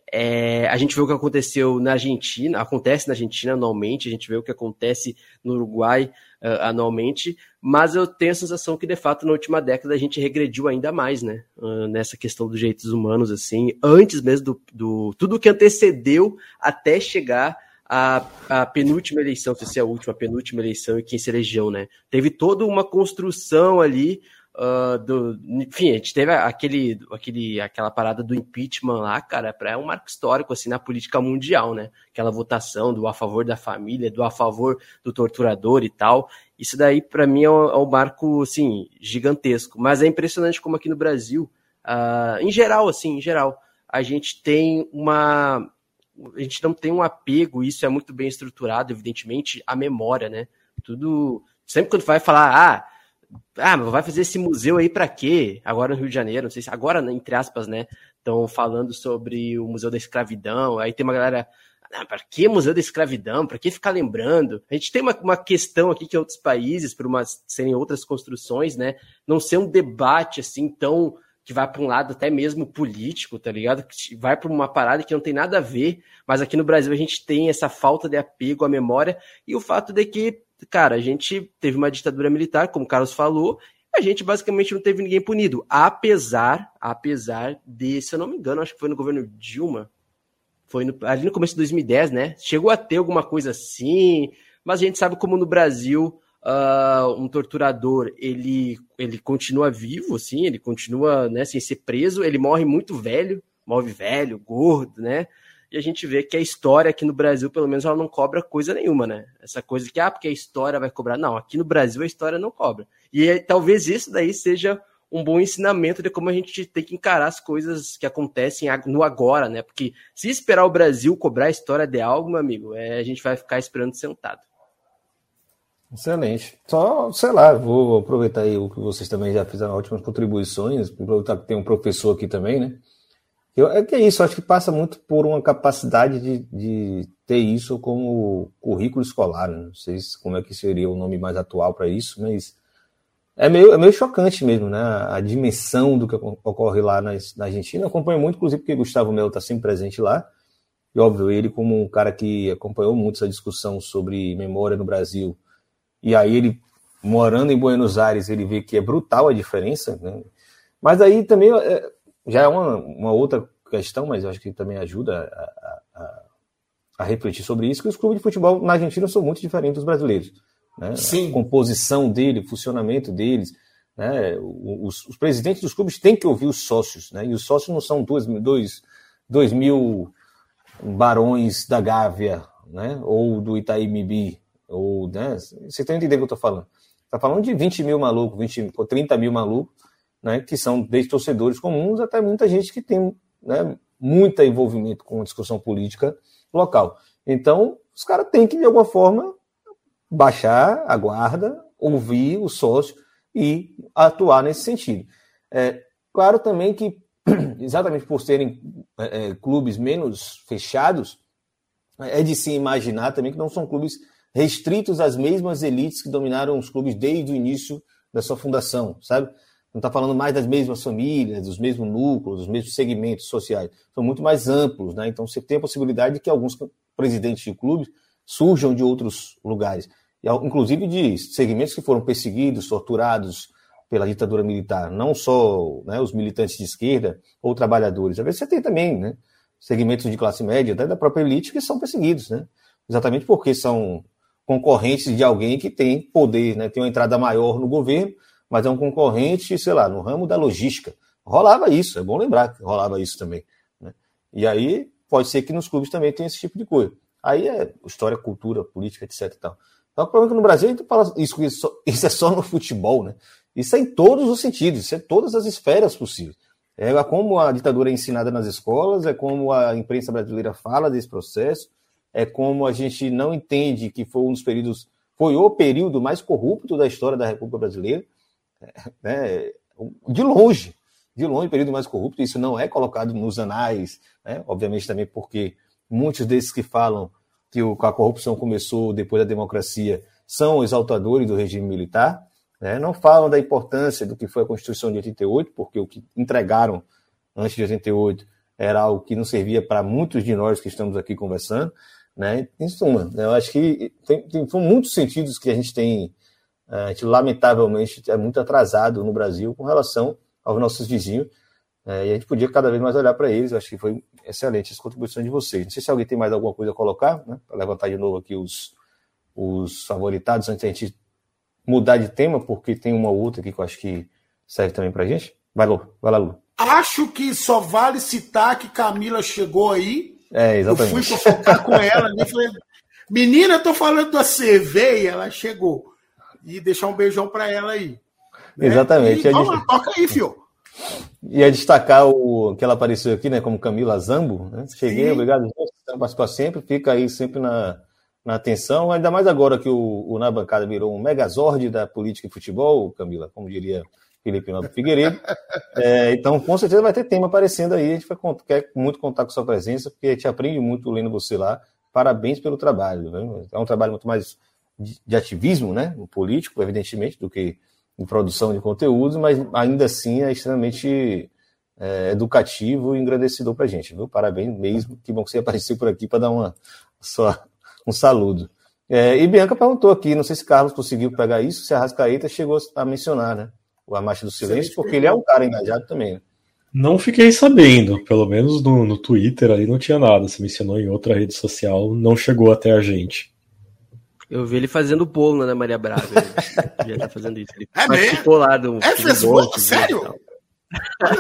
é, a gente vê o que aconteceu na Argentina, acontece na Argentina anualmente, a gente vê o que acontece no Uruguai uh, anualmente, mas eu tenho a sensação que, de fato, na última década a gente regrediu ainda mais, né? Uh, nessa questão dos direitos humanos, assim, antes mesmo do, do tudo que antecedeu até chegar à, à penúltima eleição, se é a última, a penúltima eleição e quem se elegeu, né? Teve toda uma construção ali Uh, do, enfim, a gente teve aquele, aquele, aquela parada do impeachment lá, cara, é um marco histórico assim na política mundial, né? Aquela votação do a favor da família, do a favor do torturador e tal. Isso daí, para mim, é um, é um, marco, assim, gigantesco. Mas é impressionante como aqui no Brasil, uh, em geral, assim, em geral, a gente tem uma. A gente não tem um apego, isso é muito bem estruturado, evidentemente, à memória, né? Tudo. Sempre quando vai falar, ah ah, vai fazer esse museu aí para quê? Agora no Rio de Janeiro, não sei se agora, né, entre aspas, né? Estão falando sobre o Museu da Escravidão. Aí tem uma galera, ah, para que Museu da Escravidão? Para que ficar lembrando? A gente tem uma, uma questão aqui que outros países, por uma, serem outras construções, né? Não ser um debate assim tão que vai para um lado até mesmo político, tá ligado? Que vai para uma parada que não tem nada a ver, mas aqui no Brasil a gente tem essa falta de apego à memória e o fato de que, cara, a gente teve uma ditadura militar, como o Carlos falou, a gente basicamente não teve ninguém punido, apesar, apesar de, se eu não me engano, acho que foi no governo Dilma, foi no, ali no começo de 2010, né? Chegou a ter alguma coisa assim, mas a gente sabe como no Brasil uh, um torturador ele, ele continua vivo, assim, ele continua né, sem ser preso, ele morre muito velho, morre velho, gordo, né? E a gente vê que a história aqui no Brasil, pelo menos, ela não cobra coisa nenhuma, né? Essa coisa que, ah, porque a história vai cobrar. Não, aqui no Brasil a história não cobra. E talvez isso daí seja um bom ensinamento de como a gente tem que encarar as coisas que acontecem no agora, né? Porque se esperar o Brasil cobrar a história de algo, meu amigo, é, a gente vai ficar esperando sentado. Excelente. Só, sei lá, vou aproveitar aí o que vocês também já fizeram ótimas contribuições, aproveitar que tem um professor aqui também, né? Eu, é que é isso, acho que passa muito por uma capacidade de, de ter isso como currículo escolar, né? Não sei como é que seria o nome mais atual para isso, mas é meio, é meio chocante mesmo, né? A dimensão do que ocorre lá na, na Argentina. Eu acompanho muito, inclusive, porque Gustavo Melo está sempre presente lá. E, óbvio, ele, como um cara que acompanhou muito essa discussão sobre memória no Brasil, e aí ele, morando em Buenos Aires, ele vê que é brutal a diferença. Né? Mas aí também é, já é uma, uma outra questão, mas eu acho que também ajuda a, a, a refletir sobre isso, que os clubes de futebol na Argentina são muito diferentes dos brasileiros né? a composição dele, funcionamento deles. Né? Os, os, presidentes dos clubes têm que ouvir os sócios, né? e os sócios não são dois, dois, dois mil barões da Gávea, né? ou do Itaimibi, ou, né? você tem que entender o que eu estou falando. Está falando de 20 mil malucos, 20, 30 mil malucos, né? que são desde torcedores comuns até muita gente que tem né? muito envolvimento com a discussão política local. Então, os caras têm que, de alguma forma, baixar a guarda, ouvir o sócio e atuar nesse sentido. É, claro também que, [clears throat] exatamente por serem é, é, clubes menos fechados, é de se imaginar também que não são clubes restritos às mesmas elites que dominaram os clubes desde o início da sua fundação, sabe? Não está falando mais das mesmas famílias, dos mesmos núcleos, dos mesmos segmentos sociais. São muito mais amplos, né? Então você tem a possibilidade de que alguns presidentes de clubes surjam de outros lugares inclusive de segmentos que foram perseguidos, torturados pela ditadura militar, não só né, os militantes de esquerda ou trabalhadores. Às vezes você tem também né, segmentos de classe média, até da própria elite, que são perseguidos, né? exatamente porque são concorrentes de alguém que tem poder, né, tem uma entrada maior no governo, mas é um concorrente, sei lá, no ramo da logística. Rolava isso, é bom lembrar que rolava isso também. Né? E aí pode ser que nos clubes também tenha esse tipo de coisa. Aí é história, cultura, política, etc. Tal. Que o problema é que no Brasil a gente fala isso, isso, isso é só no futebol, né? Isso é em todos os sentidos, isso é em todas as esferas possíveis. É como a ditadura é ensinada nas escolas, é como a imprensa brasileira fala desse processo, é como a gente não entende que foi um dos períodos, foi o período mais corrupto da história da República Brasileira, [laughs] né? de longe, de longe o período mais corrupto, isso não é colocado nos anais, né? obviamente também porque muitos desses que falam que a corrupção começou depois da democracia são exaltadores do regime militar, né? não falam da importância do que foi a Constituição de 88, porque o que entregaram antes de 88 era algo que não servia para muitos de nós que estamos aqui conversando. Né? Em suma, né? eu acho que tem, tem, muitos sentidos que a gente tem, a gente, lamentavelmente, é muito atrasado no Brasil com relação aos nossos vizinhos. É, e a gente podia cada vez mais olhar para eles. Eu acho que foi excelente as contribuições de vocês. Não sei se alguém tem mais alguma coisa a colocar, né, para levantar de novo aqui os, os favoritados antes da gente mudar de tema, porque tem uma outra aqui que eu acho que serve também para a gente. Vai, Lu, vai lá, Lu. Acho que só vale citar que Camila chegou aí. É, exatamente. Eu fui focar com ela ali. Falei, menina, eu tô falando da CV e ela chegou. E deixar um beijão para ela aí. Né? Exatamente. E, lá, toca aí, fio. Ia destacar o que ela apareceu aqui, né, como Camila Zambo. Né? Cheguei, Sim. obrigado, participar sempre. Fica aí sempre na, na atenção, ainda mais agora que o, o Na Bancada virou um megazord da política e futebol, Camila, como diria Felipe Nobre Figueiredo. [laughs] É, então, com certeza vai ter tema aparecendo aí. A gente vai, quer muito contar com sua presença, porque a gente aprende muito lendo você lá. Parabéns pelo trabalho. É um trabalho muito mais de, de ativismo, né? político, evidentemente, do que em produção de conteúdo, mas ainda assim é extremamente é, educativo e engrandecedor para a gente. Viu? Parabéns mesmo. Que bom que você [laughs] apareceu por aqui para dar uma, só, um saludo. É, e Bianca perguntou aqui, não sei se Carlos conseguiu pegar isso, se a Rascaeta chegou a mencionar, né? A Marcha do Silêncio, porque ele é um cara engajado também. Né? Não fiquei sabendo, pelo menos no, no Twitter ali não tinha nada. Se mencionou em outra rede social, não chegou até a gente. Eu vi ele fazendo bolo na Maria Braga. Ele [laughs] já tá fazendo isso. Ele é mesmo? lá do. É, fez bolo? Sério?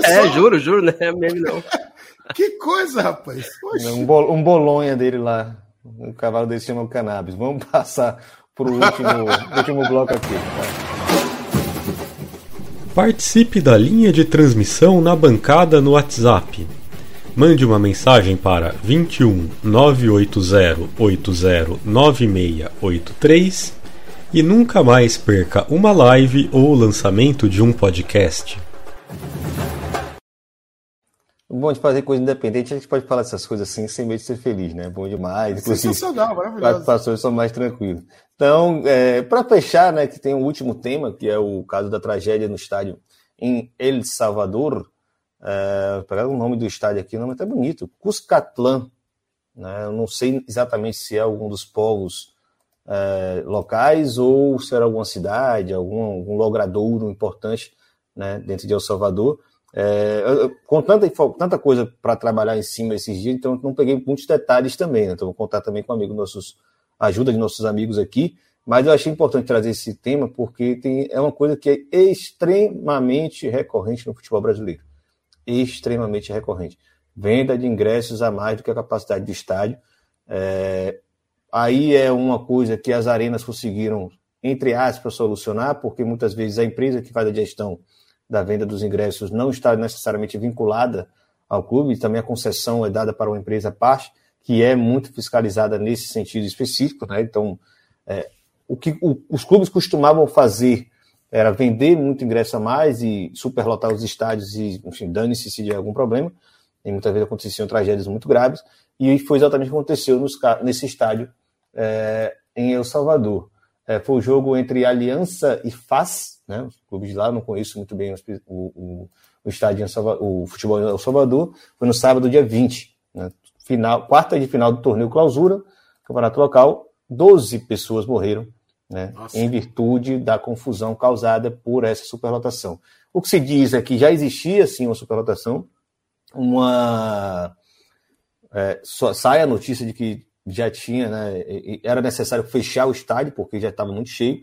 É, juro, juro, não é mesmo não. [laughs] que coisa, rapaz. Um, bol, um bolonha dele lá. Um cavalo desse chama cannabis. Vamos passar pro último, [laughs] último bloco aqui. Tá? Participe da linha de transmissão na bancada no WhatsApp. Mande uma mensagem para 21 980 80 9683 e nunca mais perca uma live ou o lançamento de um podcast. Bom de fazer coisa independente, a gente pode falar essas coisas assim sem medo de ser feliz, né? Bom demais. Sensacional, maravilhoso. Os pastores são mais tranquilos. Então, é, para fechar, né, que tem um último tema, que é o caso da tragédia no estádio em El Salvador. É, pegar o nome do estádio aqui, o nome é até bonito, Cuscatlán. Né? Eu não sei exatamente se é algum dos povos é, locais ou se era alguma cidade, algum, algum logradouro importante né, dentro de El Salvador. É, com tanta, tanta coisa para trabalhar em cima esses dias, então não peguei muitos detalhes também. Né? Então vou contar também com um amigo nossos, ajuda de nossos amigos aqui. Mas eu achei importante trazer esse tema porque tem, é uma coisa que é extremamente recorrente no futebol brasileiro. Extremamente recorrente. Venda de ingressos a mais do que a capacidade do estádio. É, aí é uma coisa que as arenas conseguiram, entre aspas, solucionar, porque muitas vezes a empresa que faz a gestão da venda dos ingressos não está necessariamente vinculada ao clube, também a concessão é dada para uma empresa parte, que é muito fiscalizada nesse sentido específico, né? Então, é, o que o, os clubes costumavam fazer era vender muito ingresso a mais e superlotar os estádios e, enfim, dane-se se de algum problema. E muitas vezes aconteciam tragédias muito graves. E foi exatamente o que aconteceu nos, nesse estádio é, em El Salvador. É, foi o jogo entre Aliança e FAS, né? Os clubes de lá, não conheço muito bem o, o, o estádio, o futebol em El Salvador. Foi no sábado, dia 20, né? final, quarta de final do torneio clausura, campeonato local. 12 pessoas morreram né? em virtude da confusão causada por essa superlotação. O que se diz é que já existia, sim, uma superlotação. Uma. É, só, sai a notícia de que já tinha, né, era necessário fechar o estádio, porque já estava muito cheio,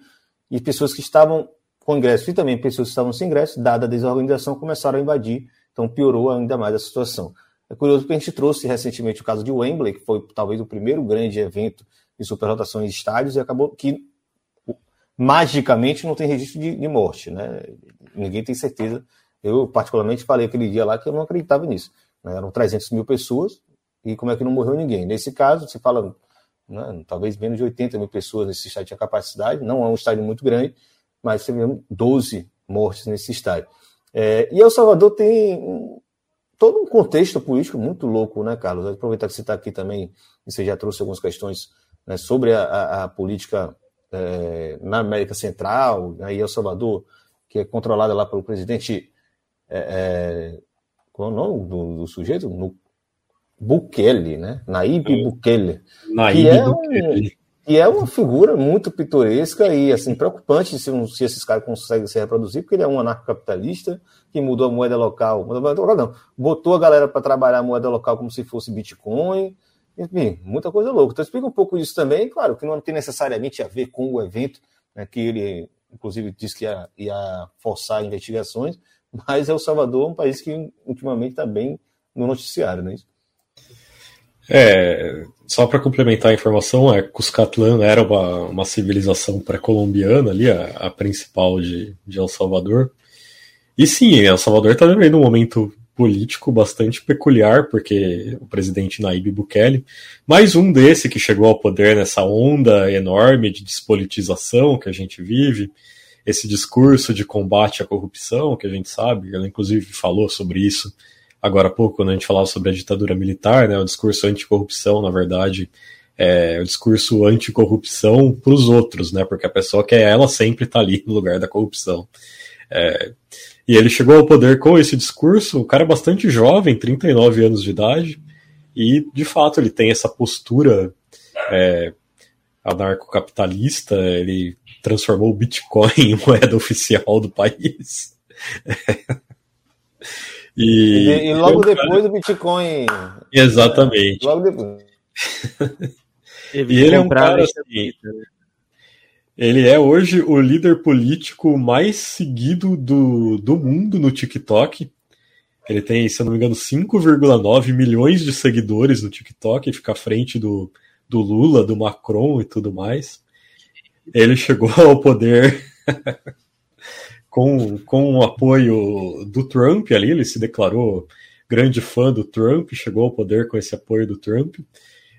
e pessoas que estavam com ingresso e também pessoas que estavam sem ingresso, dada a desorganização, começaram a invadir, então piorou ainda mais a situação. É curioso que a gente trouxe recentemente o caso de Wembley, que foi talvez o primeiro grande evento de superlotação em estádios, e acabou que magicamente não tem registro de, de morte, né? Ninguém tem certeza. Eu, particularmente, falei aquele dia lá que eu não acreditava nisso. Né? Eram 300 mil pessoas e como é que não morreu ninguém? Nesse caso, se fala né, talvez menos de 80 mil pessoas nesse estádio tinha capacidade, não é um estádio muito grande, mas vê 12 mortes nesse estádio. É, e El Salvador tem todo um contexto político muito louco, né, Carlos? Aproveitar que você está aqui também, e você já trouxe algumas questões né, sobre a, a, a política é, na América Central, aí El Salvador, que é controlada lá pelo presidente. É, é, qual é o nome do, do sujeito? No, Bukele, né? Naib Bukele. Naib que é Bukele. Um, e é uma figura muito pitoresca e assim preocupante se, se esses caras conseguem se reproduzir, porque ele é um anarcocapitalista que mudou a moeda local, não, botou a galera para trabalhar a moeda local como se fosse Bitcoin, enfim, muita coisa louca. Então explica um pouco disso também, claro, que não tem necessariamente a ver com o evento, né, que ele inclusive disse que ia, ia forçar investigações, mas El Salvador é um país que ultimamente está bem no noticiário, não é isso? É, só para complementar a informação, é, Cuscatlán era uma, uma civilização pré-colombiana ali, a, a, principal de, de El Salvador. E sim, El Salvador está vivendo um momento político bastante peculiar, porque o presidente Naib Bukele, mais um desse que chegou ao poder nessa onda enorme de despolitização que a gente vive, esse discurso de combate à corrupção, que a gente sabe, ela inclusive falou sobre isso agora há pouco, quando a gente falava sobre a ditadura militar, né, o discurso anticorrupção, na verdade, é o discurso anticorrupção para os outros, né, porque a pessoa quer ela sempre está ali no lugar da corrupção. É, e ele chegou ao poder com esse discurso, o cara é bastante jovem, 39 anos de idade, e de fato ele tem essa postura é, anarcocapitalista, ele transformou o Bitcoin [laughs] em moeda oficial do país. [laughs] e, e, e, logo depois o Bitcoin. Exatamente. logo depois. [laughs] e ele é um cara assim, ele é hoje o líder político mais seguido do, do mundo no TikTok. Ele tem, se eu não me engano, 5,9 milhões de seguidores no TikTok, fica à frente do, do Lula, do Macron e tudo mais. Ele chegou ao poder [laughs] com, com o apoio do Trump ali, ele se declarou grande fã do Trump, chegou ao poder com esse apoio do Trump.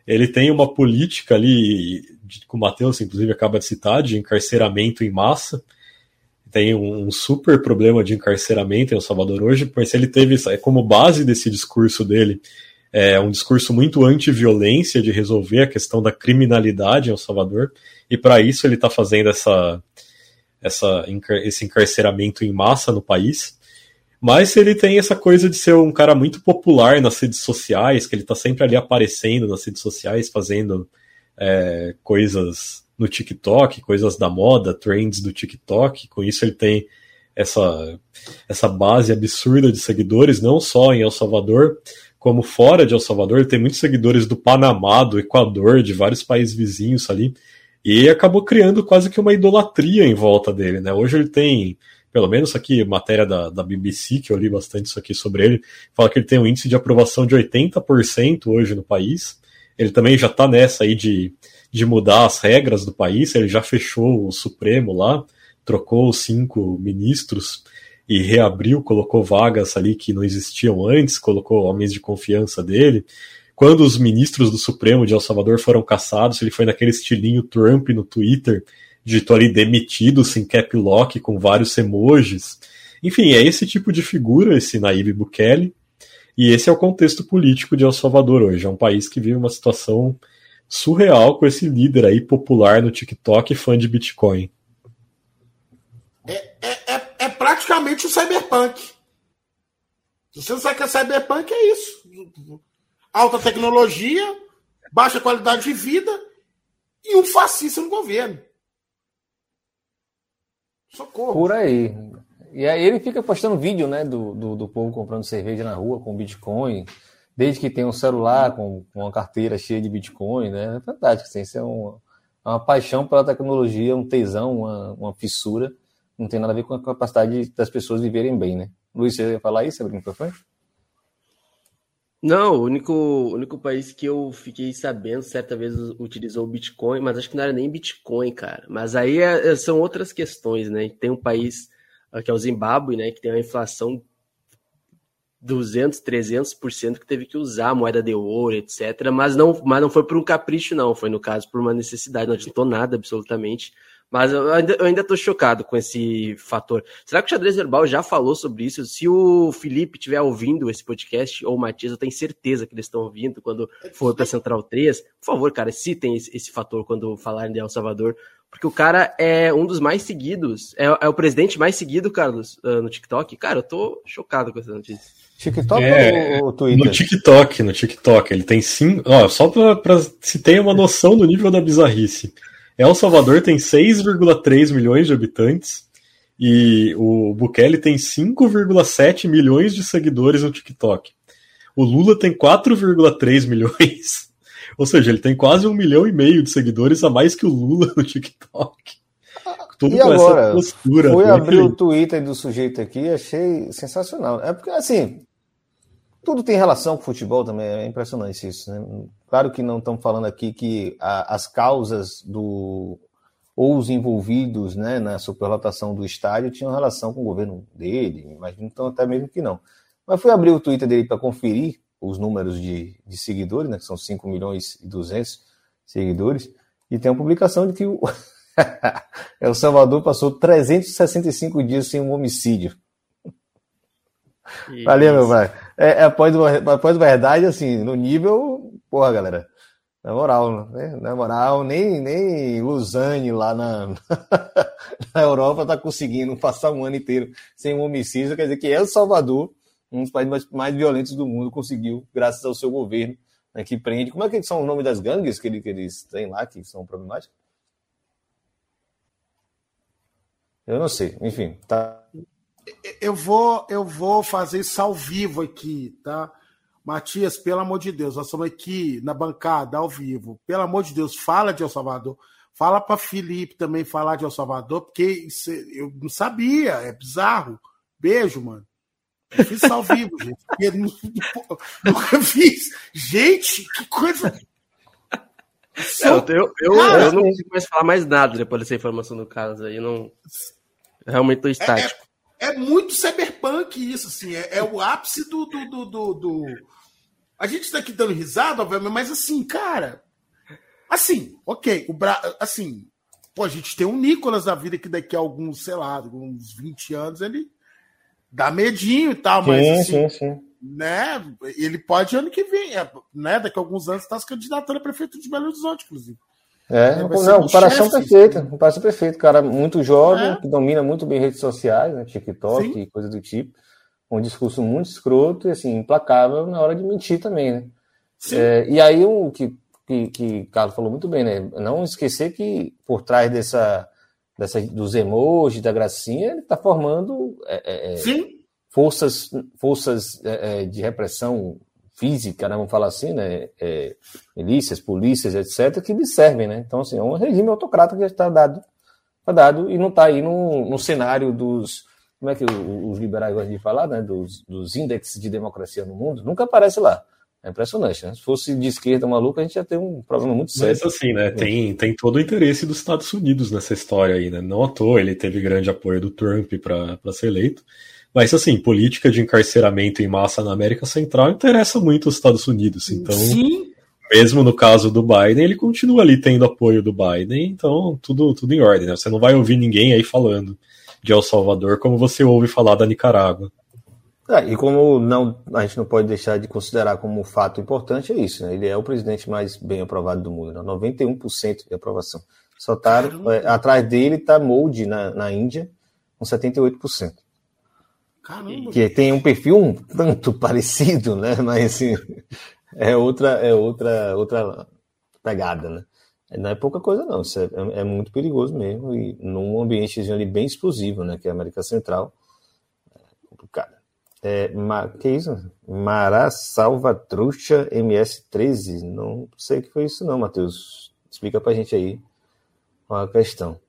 Ele tem uma política ali, que o Matheus, inclusive, acaba de citar, de encarceramento em massa. Tem um, super problema de encarceramento em El Salvador hoje, mas ele teve é como base desse discurso dele é um discurso muito anti-violência, de resolver a questão da criminalidade em El Salvador, e para isso ele está fazendo essa, essa, esse encarceramento em massa no país. Mas ele tem essa coisa de ser um cara muito popular nas redes sociais, que ele tá sempre ali aparecendo nas redes sociais, fazendo é, coisas no TikTok, coisas da moda, trends do TikTok. Com isso ele tem essa, essa base absurda de seguidores, não só em El Salvador, como fora de El Salvador. Ele tem muitos seguidores do Panamá, do Equador, de vários países vizinhos ali. E acabou criando quase que uma idolatria em volta dele, né? Hoje ele tem pelo menos aqui, matéria da, da BBC, que eu li bastante isso aqui sobre ele, fala que ele tem um índice de aprovação de 80% hoje no país. Ele também já está nessa aí de, de mudar as regras do país, ele já fechou o Supremo lá, trocou os cinco ministros e reabriu, colocou vagas ali que não existiam antes, colocou homens de confiança dele. Quando os ministros do Supremo de El Salvador foram caçados, ele foi naquele estilinho Trump no Twitter, digitou ali demitido, sem cap lock, com vários emojis. Enfim, é esse tipo de figura, esse Naíbe Bukele, e esse é o contexto político de El Salvador hoje. É um país que vive uma situação surreal com esse líder aí popular no TikTok, fã de Bitcoin. É, é, é, é praticamente o cyberpunk. Se você não sabe que é cyberpunk, é isso. Alta tecnologia, baixa qualidade de vida e um fascista no governo. Socorro. Por aí. E aí ele fica postando vídeo, né, do, do, do, povo comprando cerveja na rua com Bitcoin, desde que tem um celular com, com uma carteira cheia de Bitcoin, né? É fantástico, assim, isso é uma, é uma paixão pela tecnologia, um tesão, uma, uma fissura. Não tem nada a ver com a capacidade das pessoas viverem bem, né? Luiz, você ia falar isso, Sabrina, foi? Não, o único, único país que eu fiquei sabendo certa vez utilizou o Bitcoin, mas acho que não era nem Bitcoin, cara. Mas aí é, é são outras questões, né? Tem um país ah, que é o Zimbábue, né? Que tem uma inflação 200, 300% que teve que usar moeda de ouro, etc. Mas não, mas não foi por um capricho, não. Foi, no caso, por uma necessidade. Não adiantou nada, absolutamente. Mas eu ainda, eu ainda tô chocado com esse fator. Será que o Xadrez Verbal já falou sobre isso? Se o Felipe estiver ouvindo esse podcast, ou o Matias, eu tenho certeza que eles estão ouvindo quando for para Central 3. Por favor, cara, citem esse, esse fator quando falarem de El Salvador. Porque o cara é um dos mais seguidos. É, é o presidente mais seguido, Carlos, uh, no TikTok. Cara, eu tô chocado com essa notícia. TikTok é, ou Twitter? No TikTok, no TikTok. Ele tem cinco. Ó, só pra, pra se ter uma noção do nível da bizarrice. El Salvador tem 6,3 milhões de habitantes e o Bukele tem 5,7 milhões de seguidores no TikTok. O Lula tem 4,3 [laughs] milhões. Ou seja, ele tem quase um milhão e meio de seguidores a mais que o Lula no TikTok. Tudo e com agora, essa postura. Fui abrir o Twitter do sujeito aqui achei sensacional. É porque, assim, tudo tem relação com futebol também, é impressionante isso. Né? Claro que não estamos falando aqui que a, as causas do ou os envolvidos né, na superlotação do estádio tinham relação com o governo dele, imagino então até mesmo que não. Mas fui abrir o Twitter dele para conferir os números de, de seguidores, né, que são 5 milhões e 200 seguidores, e tem uma publicação de que o [laughs] El Salvador passou 365 dias sem um homicídio. Isso. Valeu, meu pai. É, é verdade, assim, no nível, porra, galera. Na moral, né? Na moral, nem, nem Lausanne lá na, [laughs] na Europa tá conseguindo passar um ano inteiro sem um homicídio. Quer dizer que El Salvador, um dos países mais, mais violentos do mundo, conseguiu, graças ao seu governo, né, que prende. Como é que são o nome das gangues que, ele, que eles têm lá, que são problemáticas? Eu não sei, enfim, tá. Eu vou, eu vou fazer isso ao vivo aqui, tá? Matias, pelo amor de Deus, nós estamos aqui na bancada, ao vivo. Pelo amor de Deus, fala de El Salvador. Fala para Felipe também falar de El Salvador, porque isso, eu não sabia, é bizarro. Beijo, mano. Eu fiz isso ao vivo, [laughs] gente. Eu nunca fiz. Gente, que coisa. É, eu, eu, eu, eu, não consigo mais falar mais nada depois dessa informação do caso aí. Não... Realmente tô estático. É, é, é muito cyberpunk isso, assim. É, é o ápice do, do, do, do... A gente tá aqui dando risada, obviamente, mas assim, cara. Assim, ok. O Bra... Assim, pô, a gente tem um Nicolas da vida que daqui a alguns, sei lá, uns 20 anos, ele dá medinho e tal, sim, mas assim, sim, sim. né? Ele pode ano que vem, é, né? Daqui a alguns anos está se candidatando a prefeito de Belo Horizonte, inclusive. É, não, comparação perfeita, comparação perfeita. Cara muito jovem, é. que domina muito bem redes sociais, né, TikTok Sim. e coisa do tipo. Um discurso muito escroto e assim, implacável na hora de mentir também, né? É, e aí o que, que, que Carlos falou muito bem, né? Não esquecer que por trás dessa, dessa dos emojis, da gracinha, ele está formando é, é, é forças, forças é, de repressão física, né, vamos falar assim, né, é, milícias, polícias, etc., que lhe servem, né? Então, assim, é um regime autocrata que já está dado, tá dado e não está aí no, no cenário dos, como é que os liberais gostam de falar, né, dos, dos índices de democracia no mundo, nunca aparece lá. É impressionante, né? Se fosse de esquerda maluca, a gente ia ter um problema muito sério. Mas assim, né? Tem, tem todo o interesse dos Estados Unidos nessa história aí, né? Não à toa ele teve grande apoio do Trump para ser eleito. Mas, assim, política de encarceramento em massa na América Central interessa muito os Estados Unidos. Então, Sim. mesmo no caso do Biden, ele continua ali tendo apoio do Biden. Então, tudo, tudo em ordem. Né? Você não vai ouvir ninguém aí falando de El Salvador como você ouve falar da Nicarágua. É, e como não, a gente não pode deixar de considerar como um fato importante, é isso. Né? Ele é o presidente mais bem aprovado do mundo, né? 91% de aprovação. Só tá, é, atrás dele está Molde na, na Índia, com 78%. Caramba. Que tem um perfil um tanto [laughs] parecido, né? Mas assim, é outra, é outra, outra pegada, né? Não é pouca coisa, não. Isso é, é muito perigoso mesmo. E num ambiente ali bem explosivo, né? Que é a América Central. É complicado. É, ma, que isso? Mará Salvatrucha MS13. Não sei o que foi isso, não, Matheus. Explica pra gente aí a questão.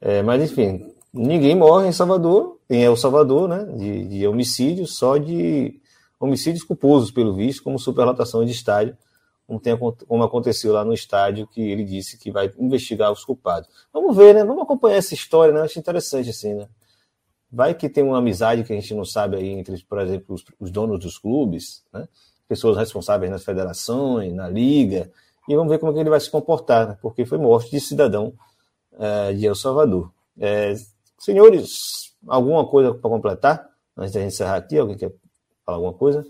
É, mas enfim, ninguém morre em Salvador, em El Salvador, né, de, de homicídio, só de homicídios culposos, pelo visto, como superlotação de estádio, como, aconteceu lá no estádio, que ele disse que vai investigar os culpados. Vamos ver, né? Vamos acompanhar essa história, né? Acho interessante, assim, né? Vai que tem uma amizade que a gente não sabe aí entre, por exemplo, os, os donos dos clubes, né? Pessoas responsáveis nas federações, na liga, e vamos ver como é que ele vai se comportar, né? porque foi morte de cidadão uh, de El Salvador. É, Senhores, alguma coisa para completar? Antes da gente encerrar aqui, alguém quer falar alguma coisa?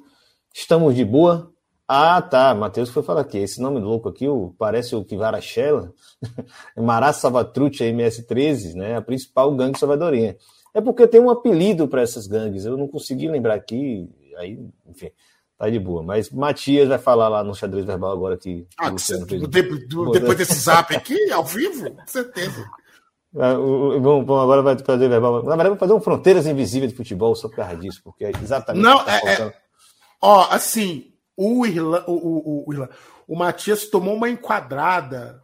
Estamos de boa? Ah, tá. Matheus foi falar aqui. Esse nome louco aqui o, parece o Kivarachela. [laughs] Mará Salvatrucha MS-13, né? A principal gangue salvadorinha. É porque tem um apelido para essas gangues. Eu não consegui lembrar aqui. Aí, enfim, tá de boa. Mas Matias vai falar lá no xadrez verbal agora que. Ah, depois, depois desse zap aqui, ao vivo, com certeza. Vamos, agora vai fazer verbal. Na verdade, vou fazer um Fronteiras Invisíveis de futebol só por causa disso, porque é exatamente. Não, tá é, é, Ó, assim, o, Irla, o, o, o, o Matias tomou uma enquadrada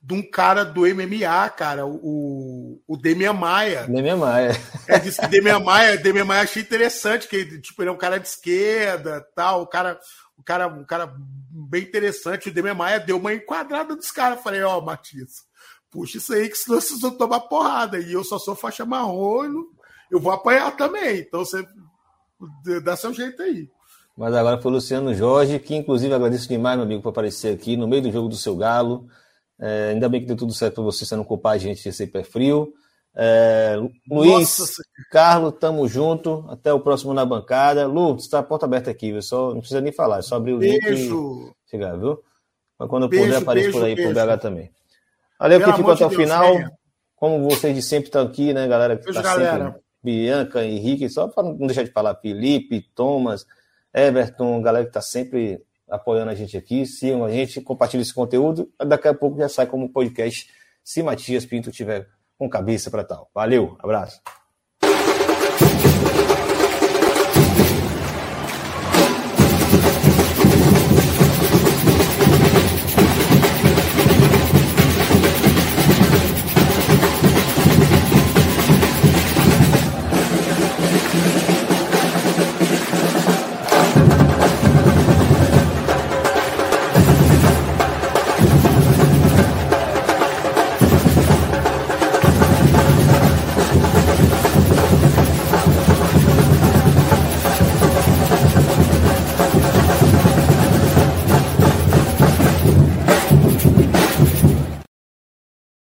de um cara do MMA, cara, o, o Demian Maia. Demian Maia. É, disse que Demian Maia, Demian Maia achei interessante, que tipo, ele é um cara de esquerda, tal, o cara, o cara, um cara bem interessante. O Demian Maia deu uma enquadrada dos caras. Falei, ó, oh, Matias, puxa isso aí, que senão vocês vão tomar porrada. E eu só sou faixa marrom, eu vou apanhar também. Então você Dá seu jeito aí. Mas agora foi o Luciano Jorge, que inclusive agradeço demais, meu amigo, por aparecer aqui no meio do jogo do seu Galo. É, ainda bem que deu tudo certo para você, você não culpar a gente de ser pé frio. É, Luiz, Nossa. Carlos, tamo junto. Até o próximo na bancada. Lu, está a porta aberta aqui, viu? Só, não precisa nem falar, é só abrir o beijo. link e chegar, viu? Mas quando eu beijo, puder, apareço por aí beijo. pro BH também. Valeu que ficou até o final. Venha. Como vocês de sempre estão aqui, né, galera? Que beijo, tá galera. Sempre, Bianca, Henrique, só para não deixar de falar, Felipe, Thomas, Everton, galera que está sempre apoiando a gente aqui. Sigam a gente, compartilhem esse conteúdo. Daqui a pouco já sai como podcast se Matias Pinto tiver com cabeça para tal. Valeu, abraço.